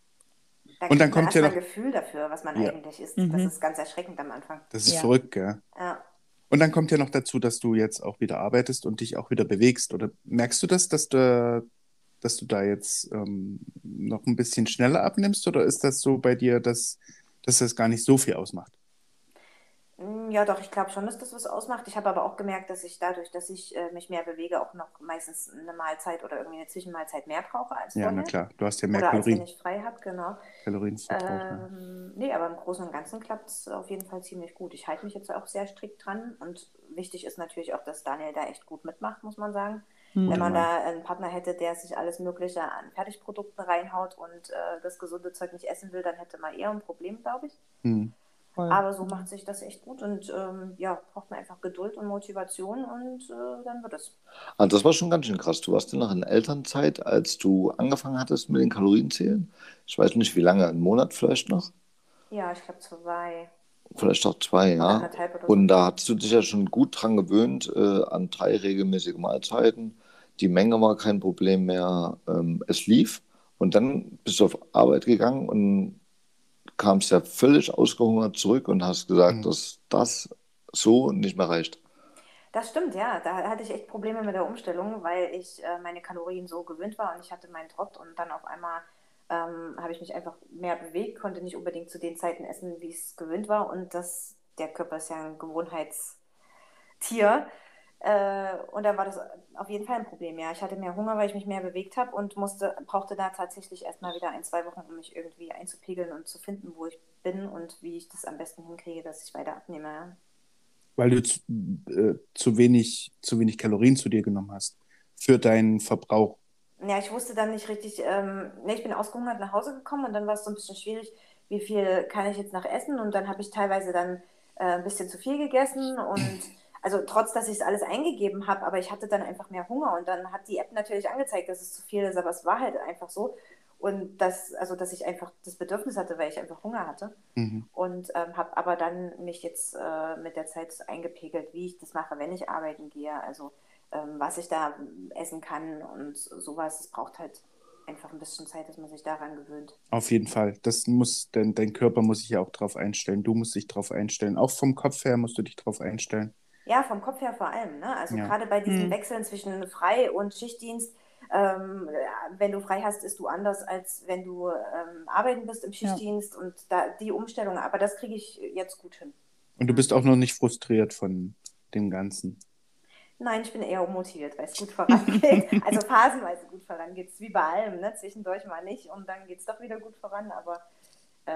C: Da
D: Und dann kommt ja
C: erst mal
D: noch-
C: ein Gefühl dafür, was man
D: Ja.
C: eigentlich isst.
A: Mhm.
C: Das ist ganz erschreckend am Anfang.
D: das ist
A: Ja.
D: verrückt, gell?
C: Ja.
D: Und dann kommt ja noch dazu, dass du jetzt auch wieder arbeitest und dich auch wieder bewegst. Oder merkst du das, dass du, dass du da jetzt ähm, noch ein bisschen schneller abnimmst? Oder ist das so bei dir, dass, dass das gar nicht so viel ausmacht?
C: Mm, Ja, doch, ich glaube schon, dass das was ausmacht. Ich habe aber auch gemerkt, dass ich dadurch, dass ich äh, mich mehr bewege, auch noch meistens eine Mahlzeit oder irgendwie eine Zwischenmahlzeit mehr brauche als
D: Ja,
C: vorher.
D: na klar. Du hast ja mehr
C: Oder als wenn
D: Kalorien,
C: ich frei habe, genau.
D: Kalorien ne?
C: Ähm, nee, aber im Großen und Ganzen klappt es auf jeden Fall ziemlich gut. Ich halte mich jetzt auch sehr strikt dran und wichtig ist natürlich auch, dass Daniel da echt gut mitmacht, muss man sagen.
A: Hm.
C: Wenn man da einen Partner hätte, der sich alles Mögliche an Fertigprodukten reinhaut und äh, das gesunde Zeug nicht essen will, dann hätte man eher ein Problem, glaube ich.
D: Hm.
A: Voll.
C: Aber so macht sich das echt gut und ähm, ja, braucht man einfach Geduld und Motivation und äh, dann wird es.
B: also das war schon ganz schön krass. Du warst ja noch in Elternzeit, als du angefangen hattest mit den Kalorienzählen. Ich weiß nicht, wie lange, einen Monat vielleicht noch?
C: Ja, ich glaube zwei,
B: Vielleicht auch zwei, ja.
C: so.
B: Und da hast du dich ja schon gut dran gewöhnt, äh, an drei regelmäßige Mahlzeiten. Die Menge war kein Problem mehr. Ähm, es lief. Und dann bist du auf Arbeit gegangen und kamst ja völlig ausgehungert zurück und hast gesagt,
D: Mhm.
B: dass das so nicht mehr reicht.
C: Das stimmt, ja. Da hatte ich echt Probleme mit der Umstellung, weil ich äh, meine Kalorien so gewöhnt war und ich hatte meinen Trott und dann auf einmal ähm, habe ich mich einfach mehr bewegt, konnte nicht unbedingt zu den Zeiten essen, wie es gewöhnt war und das, der Körper ist ja ein Gewohnheitstier. Äh, und da war das auf jeden Fall ein Problem, ja. Ich hatte mehr Hunger, weil ich mich mehr bewegt habe und musste, brauchte da tatsächlich erstmal wieder ein, zwei Wochen, um mich irgendwie einzupegeln und zu finden, wo ich bin und wie ich das am besten hinkriege, dass ich weiter abnehme. Ja.
D: Weil du zu, äh, zu, wenig, zu wenig Kalorien zu dir genommen hast für deinen Verbrauch.
C: Ja, ich wusste dann nicht richtig, ähm, ne, ich bin ausgehungert nach Hause gekommen und dann war es so ein bisschen schwierig, wie viel kann ich jetzt noch essen und dann habe ich teilweise dann äh, ein bisschen zu viel gegessen und also trotz, dass ich es alles eingegeben habe, aber ich hatte dann einfach mehr Hunger und dann hat die App natürlich angezeigt, dass es zu viel ist, aber es war halt einfach so und das, also dass ich einfach das Bedürfnis hatte, weil ich einfach Hunger hatte
D: Mhm.
C: und ähm, habe aber dann mich jetzt äh, mit der Zeit eingepegelt, wie ich das mache, wenn ich arbeiten gehe, also ähm, was ich da essen kann und sowas. Es braucht halt einfach ein bisschen Zeit, dass man sich daran gewöhnt.
D: Auf jeden Fall. Das muss, dein, dein Körper muss sich ja auch drauf einstellen. Du musst dich drauf einstellen. Auch vom Kopf her musst du dich drauf einstellen.
C: Ja, vom Kopf her vor allem. Ne? Also
D: Ja.
C: gerade bei diesen
E: Mhm.
C: Wechseln zwischen Frei- und Schichtdienst, ähm, wenn du frei hast, ist du anders, als wenn du ähm, arbeiten bist im Schichtdienst und da die Umstellung. Aber das kriege ich jetzt gut hin.
D: Und du bist auch noch nicht frustriert von dem Ganzen.
C: Nein, ich bin eher unmotiviert, weil es gut <laughs> vorangeht. also phasenweise gut vorangeht. Wie bei allem, ne? zwischendurch mal nicht und dann geht es doch wieder gut voran. Aber äh,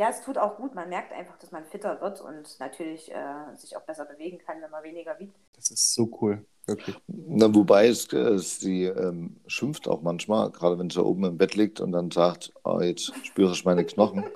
C: ja, es tut auch gut. Man merkt einfach, dass man fitter wird und natürlich äh, sich auch besser bewegen kann, wenn man weniger wiegt.
D: Das ist so cool. Wirklich.
B: Na, wobei es, äh, sie ähm, schimpft auch manchmal, gerade wenn sie oben im Bett liegt und dann sagt, oh, jetzt spüre ich meine Knochen. <laughs>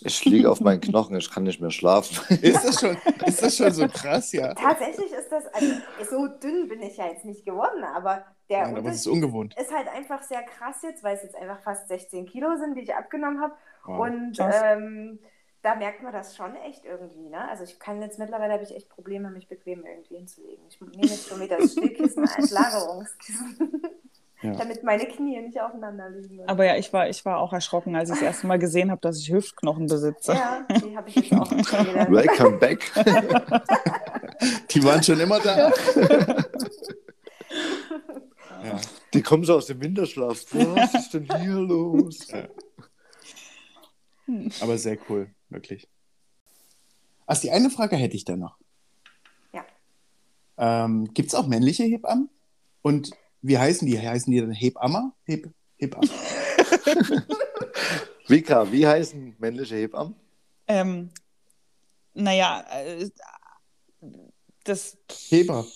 B: Ich liege auf meinen Knochen, ich kann nicht mehr schlafen.
D: Ist das schon, ist das schon so krass, ja?
C: Tatsächlich ist das, also so dünn bin ich ja jetzt nicht geworden, aber der
D: Nein, aber es ist
C: ist halt einfach sehr krass jetzt, weil es jetzt einfach fast 16 Kilo sind, die ich abgenommen habe.
D: Wow.
C: Und ähm, da merkt man das schon echt irgendwie. Ne? Also ich kann jetzt mittlerweile habe ich echt Probleme, mich bequem irgendwie hinzulegen. Ich nehme jetzt schon wieder das Stillkissen als <laughs> Lagerungskissen,
D: Ja.
C: damit meine Knie nicht aufeinander liegen.
E: Aber ja, ich war, ich war auch erschrocken, als ich das erste Mal gesehen habe, dass ich Hüftknochen besitze.
C: ja, die habe ich jetzt auch schon <laughs> wieder.
B: Welcome back. <laughs>
D: Die waren schon immer da. ja.
B: Die kommen so aus dem Winterschlaf. Was ist denn hier los?
D: Aber sehr cool, wirklich. Also die eine Frage hätte ich da noch.
C: Ja.
D: Ähm, Gibt es auch männliche Hebammen? Und wie heißen die? Heißen die dann Hebammer? Heb Hebammen? <laughs> <laughs>
B: Vika, wie heißen männliche Hebammen?
E: Ähm, naja, äh, das
D: Heber.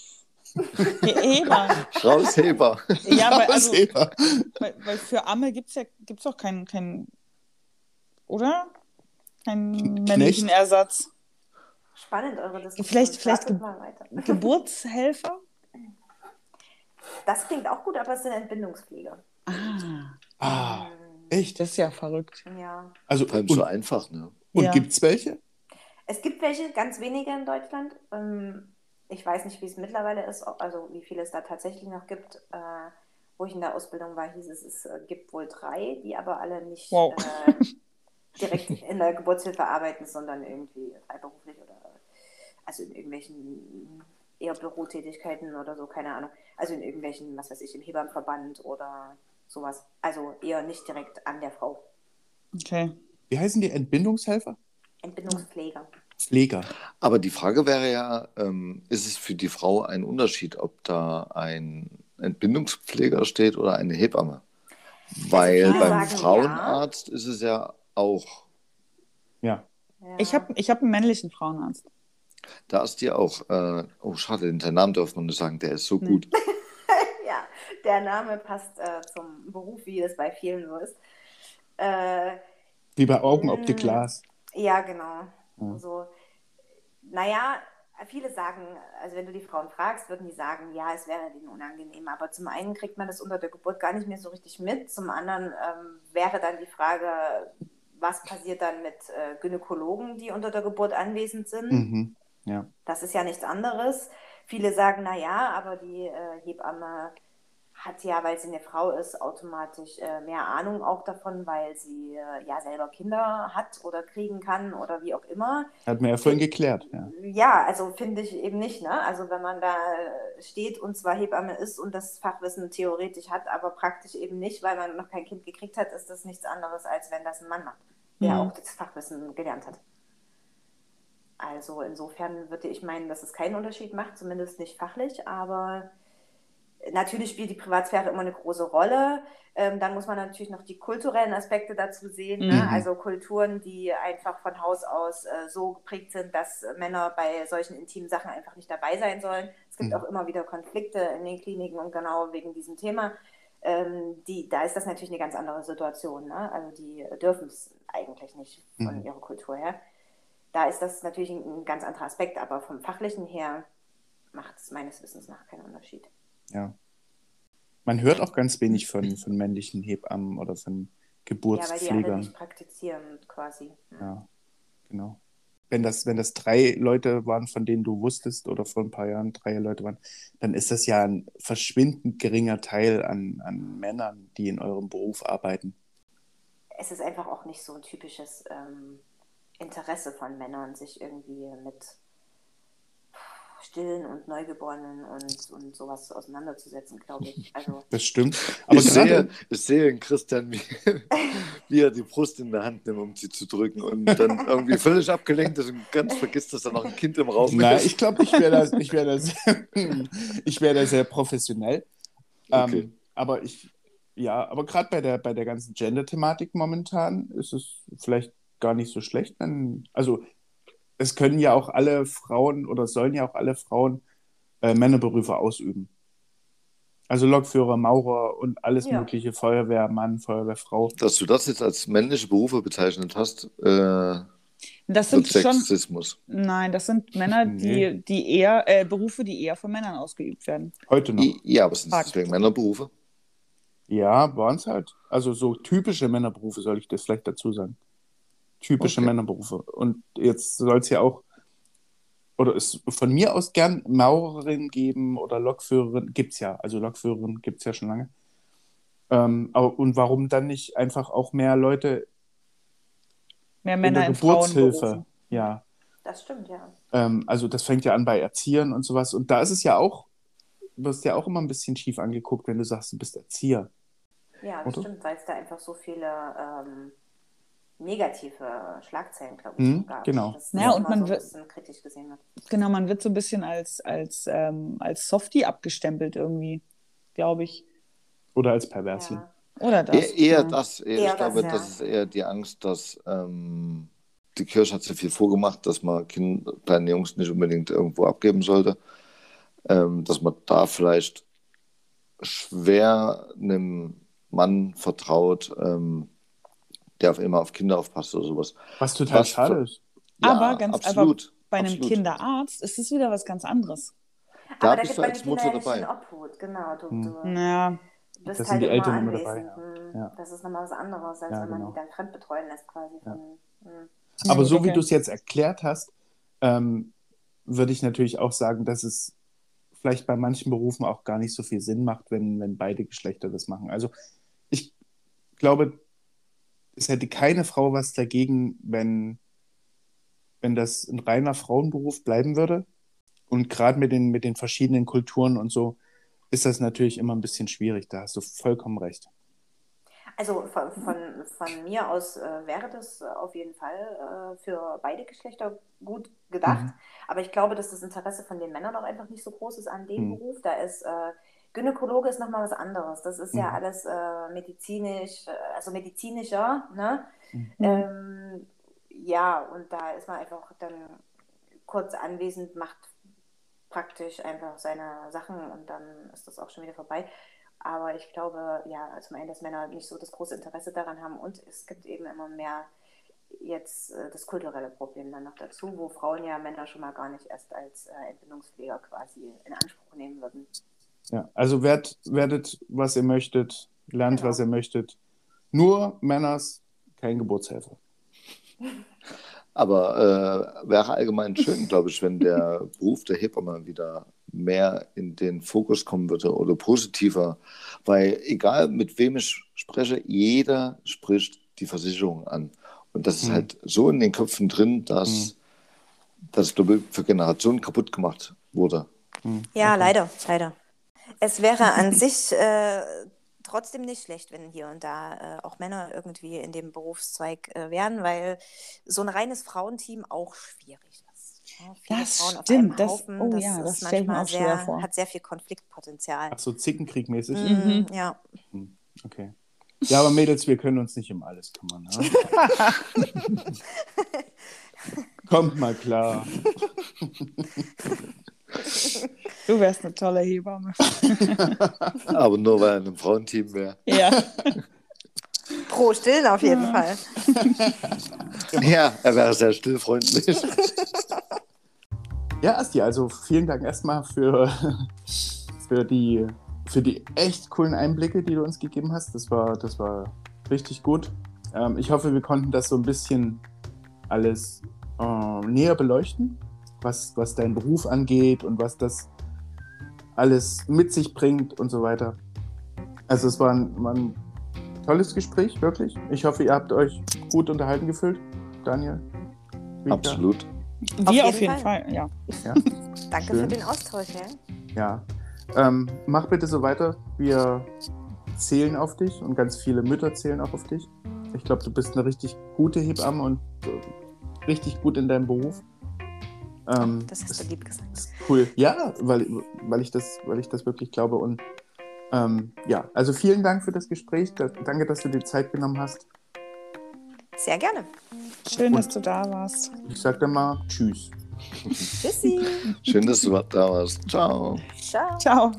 E: He- Heber. <laughs>
B: Rausheber.
E: Ja, weil, also,
D: Heber.
E: weil, weil für Amme gibt es ja gibt's auch keinen, keinen, oder? Keinen männlichen Ersatz.
C: Spannend, eure Diskussion.
E: Vielleicht- vielleicht ge-
C: mal weiter. <laughs> <laughs>
E: Geburtshelfer?
C: Das klingt auch gut, aber es sind Entbindungspfleger.
E: Ah,
D: Ah, echt?
E: das ist ja verrückt.
C: Ja.
D: Also,
B: Vor allem
D: und,
B: so einfach, ne?
D: und
E: Ja.
D: gibt es welche?
C: Es gibt welche, ganz wenige in Deutschland. Ähm, ich weiß nicht, wie es mittlerweile ist, also wie viele es da tatsächlich noch gibt. Äh, wo ich in der Ausbildung war, hieß es, es äh, gibt wohl drei, die aber alle nicht
E: Wow.
C: äh, direkt in der Geburtshilfe arbeiten, sondern irgendwie freiberuflich oder also in irgendwelchen eher Bürotätigkeiten oder so, keine Ahnung. Also in irgendwelchen, was weiß ich, im Hebammenverband oder sowas. Also eher nicht direkt an der Frau.
E: Okay.
D: Wie heißen die Entbindungshelfer?
C: Entbindungspfleger.
D: Pfleger.
B: Aber die Frage wäre ja, ähm, ist es für die Frau ein Unterschied, ob da ein Entbindungspfleger steht oder eine Hebamme? Weil
C: viele
B: beim
C: sagen
B: Frauenarzt ist es ja auch,
D: Ja.
C: Ja.
E: Ich habe ich hab einen männlichen Frauenarzt.
B: da ist die auch, äh, oh schade, den Namen darf man nicht sagen, der ist so
E: Nee.
B: gut. <laughs>
C: Ja, der Name passt äh, zum Beruf, wie es bei vielen so ist. Äh,
D: Wie bei Augenoptik
C: Mm.
D: Glas.
C: ja, genau.
D: Ja.
C: So, naja, viele sagen, also wenn du die Frauen fragst, würden die sagen, ja, es wäre denen unangenehm. Aber zum einen kriegt man das unter der Geburt gar nicht mehr so richtig mit. Zum anderen ähm, wäre dann die Frage, was passiert dann mit äh, Gynäkologen, die unter der Geburt anwesend sind?
D: Mhm. Ja.
C: Das ist ja nichts anderes. Viele sagen, na ja, aber die äh, Hebamme hat ja, weil sie eine Frau ist, automatisch äh, mehr Ahnung auch davon, weil sie äh, ja selber Kinder hat oder kriegen kann oder wie auch immer.
D: Hat mir ja vorhin geklärt. Ja.
C: Ja, also finde ich eben nicht. Ne? Also wenn man da steht und zwar Hebamme ist und das Fachwissen theoretisch hat, aber praktisch eben nicht, weil man noch kein Kind gekriegt hat, ist das nichts anderes, als wenn das ein Mann macht, der
E: Mhm.
C: auch das Fachwissen gelernt hat. Also insofern würde ich meinen, dass es keinen Unterschied macht, zumindest nicht fachlich, aber natürlich spielt die Privatsphäre immer eine große Rolle. Ähm, dann muss man natürlich noch die kulturellen Aspekte dazu sehen. Ne?
E: Mhm.
C: Also Kulturen, die einfach von Haus aus äh, so geprägt sind, dass Männer bei solchen intimen Sachen einfach nicht dabei sein sollen. Es gibt
D: Mhm.
C: auch immer wieder Konflikte in den Kliniken und genau wegen diesem Thema. Ähm, die, da ist das natürlich eine ganz andere Situation. Ne? Also die dürfen es eigentlich nicht von
D: Mhm.
C: ihrer Kultur her. Da ist das natürlich ein, ein ganz anderer Aspekt, aber vom fachlichen her macht es meines Wissens nach keinen Unterschied.
D: Ja. Man hört auch ganz wenig von, von männlichen Hebammen oder von
C: Ja, weil die alle
D: Geburtspflegern.
C: nicht praktizieren quasi.
D: Ja, genau. Wenn das, wenn das drei Leute waren, von denen du wusstest, oder vor ein paar Jahren drei Leute waren, dann ist das ja ein verschwindend geringer Teil an, an Männern, die in eurem Beruf arbeiten.
C: Es ist einfach auch nicht so ein typisches ähm, Interesse von Männern, sich irgendwie mit Stillen und Neugeborenen und, und sowas auseinanderzusetzen, glaube ich. <laughs> Also
D: Das stimmt. <laughs> Aber
B: ich, sehe, ich sehe in Christian, wie, <laughs> wie er die Brust in der Hand nimmt, um sie zu drücken und dann irgendwie völlig abgelenkt ist und ganz vergisst, dass da noch ein Kind im Raum
D: Nein,
B: ist.
D: ich glaube, ich wäre da, ich wär da, sehr- ich wär da sehr professionell.
B: Okay.
D: Ähm, aber ich, ja, aber gerade bei der, bei der ganzen Gender-Thematik momentan ist es vielleicht gar nicht so schlecht, wenn, also es können ja auch alle Frauen oder sollen ja auch alle Frauen äh, Männerberufe ausüben. Also Lokführer, Maurer und alles
C: Ja.
D: mögliche, Feuerwehrmann, Feuerwehrfrau.
B: Dass du das jetzt als männliche Berufe bezeichnet hast, äh,
E: Das sind schon,
B: Sexismus.
E: nein, das sind Männer,
D: Nee.
E: die, die eher, äh, Berufe, die eher von Männern ausgeübt werden.
D: Heute noch.
B: Ja, aber sind es
E: Fakt.
B: deswegen Männerberufe?
D: Ja, waren es halt. Also so typische Männerberufe, soll ich das vielleicht dazu sagen. Typische
B: Okay.
D: Männerberufe. Und jetzt soll es ja auch, oder es von mir aus gern Maurerin geben oder Lokführerin, gibt's ja. Also Lokführerin gibt's ja schon lange. Ähm, aber, und warum dann nicht einfach auch mehr Leute
E: Mehr
D: in
E: Männer
D: der
E: in
D: Geburtshilfe?
E: Frauenberufen.
D: Ja.
C: das stimmt, ja.
D: Ähm, also das fängt ja an bei Erziehern und sowas. Und da ist es ja auch, du wirst ja auch immer ein bisschen schief angeguckt, wenn du sagst, du bist Erzieher.
C: Ja, das
D: Oder?
C: stimmt, weil es da einfach so viele ähm, negative Schlagzeilen, glaube ich,
D: Mhm,
C: gab.
D: genau.
C: Das
E: Ja,
C: ist
E: und man
C: so ein
E: wird-
C: bisschen kritisch gesehen wird.
E: Genau, man wird so ein bisschen als, als, ähm, als Softie abgestempelt irgendwie, glaube ich.
D: Oder als Perverschen.
C: Ja.
E: Oder das.
B: eher eher
E: ja.
B: das. Eher,
C: Eher
B: ich glaube,
C: das,
B: das,
C: ja.
B: ist eher die Angst, dass ähm, die Kirche hat so viel vorgemacht, dass man Kinder, kleine Jungs nicht unbedingt irgendwo abgeben sollte. Ähm, dass man da vielleicht schwer einem Mann vertraut, ähm, der auf immer auf Kinder aufpasst oder sowas.
D: Was total
B: Was
D: schade ist.
E: Aber ganz
B: absolut,
E: Bei einem
B: absolut.
E: Kinderarzt ist es wieder was ganz anderes.
B: Da
C: Aber da
B: bist
C: gibt
B: du
C: man
B: als Mutter
C: ja
B: dabei.
C: Obhut, genau. Du,
D: Hm.
C: du
E: Naja,
C: bist
D: Das
C: halt
D: sind die
C: immer
D: Eltern immer dabei. Ja.
C: Das ist nochmal was anderes, als
D: Ja,
C: wenn man
D: genau.
C: die dann fremdbetreuen lässt quasi.
D: Ja.
C: Von, hm.
D: Aber so wie du es jetzt erklärt hast, ähm, würde ich natürlich auch sagen, dass es vielleicht bei manchen Berufen auch gar nicht so viel Sinn macht, wenn, wenn beide Geschlechter das machen. Also ich glaube, es hätte keine Frau was dagegen, wenn, wenn das ein reiner Frauenberuf bleiben würde. Und gerade mit den, mit den verschiedenen Kulturen und so ist das natürlich immer ein bisschen schwierig. Da hast du vollkommen recht.
C: Also von, von, von mir aus äh, wäre das auf jeden Fall äh, für beide Geschlechter gut gedacht.
D: Mhm.
C: Aber ich glaube, dass das Interesse von den Männern auch einfach nicht so groß ist an dem
D: Mhm.
C: Beruf. Da ist äh, Gynäkologe ist nochmal was anderes. Das ist ja
D: Mhm.
C: alles äh, medizinisch, äh, also medizinischer. Ne?
D: Mhm.
C: Ähm, ja, und da ist man einfach dann kurz anwesend, macht praktisch einfach seine Sachen und dann ist das auch schon wieder vorbei. Aber ich glaube, ja, zum einen, dass Männer nicht so das große Interesse daran haben und es gibt eben immer mehr jetzt äh, das kulturelle Problem dann noch dazu, wo Frauen ja Männer schon mal gar nicht erst als äh, Entbindungspfleger quasi in Anspruch nehmen würden.
D: Ja, also werd, werdet, was ihr möchtet, lernt,
C: Genau.
D: was ihr möchtet. Nur Männers, kein Geburtshelfer.
B: Aber äh, wäre allgemein schön, glaube ich, wenn der Beruf der Hebamme wieder mehr in den Fokus kommen würde oder positiver. Weil egal mit wem ich spreche, jeder spricht die Versicherung an. Und das ist
D: Mhm.
B: halt so in den Köpfen drin, dass das glaube ich, für Generationen kaputt gemacht wurde.
D: Hm,
C: Ja,
D: okay.
C: leider, leider. Es wäre an <laughs> sich äh, trotzdem nicht schlecht, wenn hier und da äh, auch Männer irgendwie in dem Berufszweig äh, wären, weil so ein reines Frauenteam auch schwierig ist. Ja, viele
E: Das
C: Frauen auf
E: stimmt, das-
C: Haufen,
E: oh
C: das
E: ja,
C: ist
E: das mir
C: manchmal
E: auch schwer
C: sehr,
E: vor.
C: hat sehr viel Konfliktpotenzial.
D: Ach so, Zickenkrieg-mäßig.
C: Mhm, Ja,
D: Okay. Ja, aber Mädels, wir können uns nicht um alles kümmern. Ne? <laughs> Kommt mal klar. <laughs>
E: Du wärst eine tolle Hebamme. <laughs>
B: Aber nur weil er in einem Frauenteam wäre.
E: Ja.
C: pro Stillen auf jeden Fall. <laughs>
B: Ja, er wäre sehr stillfreundlich.
D: Ja, Asti, also vielen Dank erstmal für, für, die, für die echt coolen Einblicke, die du uns gegeben hast. Das war, das war richtig gut. Ähm, ich hoffe, wir konnten das so ein bisschen alles äh, näher beleuchten, was, was dein Beruf angeht und was das alles mit sich bringt und so weiter. Also es war ein, war ein tolles Gespräch, wirklich. Ich hoffe, ihr habt euch gut unterhalten gefühlt. Daniel? Rita?
B: Absolut.
E: Wir
C: Auf
E: auf
C: jeden
E: jeden Fall, ja.
D: Ja. <laughs>
C: Danke
D: Schön.
C: für den Austausch. Ja?
D: Ja. Ähm, mach bitte so weiter. Wir zählen auf dich und ganz viele Mütter zählen auch auf dich. Ich glaube, du bist eine richtig gute Hebamme und äh, richtig gut in deinem Beruf. Ähm,
C: Das hast du lieb gesagt.
D: ist cool. Ja, weil, weil, ich das, weil ich das wirklich glaube. Und ähm, ja, also vielen Dank für das Gespräch. Da, danke, dass du dir Zeit genommen hast.
C: Sehr gerne.
E: Schön, dass
D: Und-
E: du da warst.
D: Ich sag dann mal Tschüss.
C: Tschüssi.
B: Schön, dass du da warst. Ciao.
C: Ciao.
E: Ciao.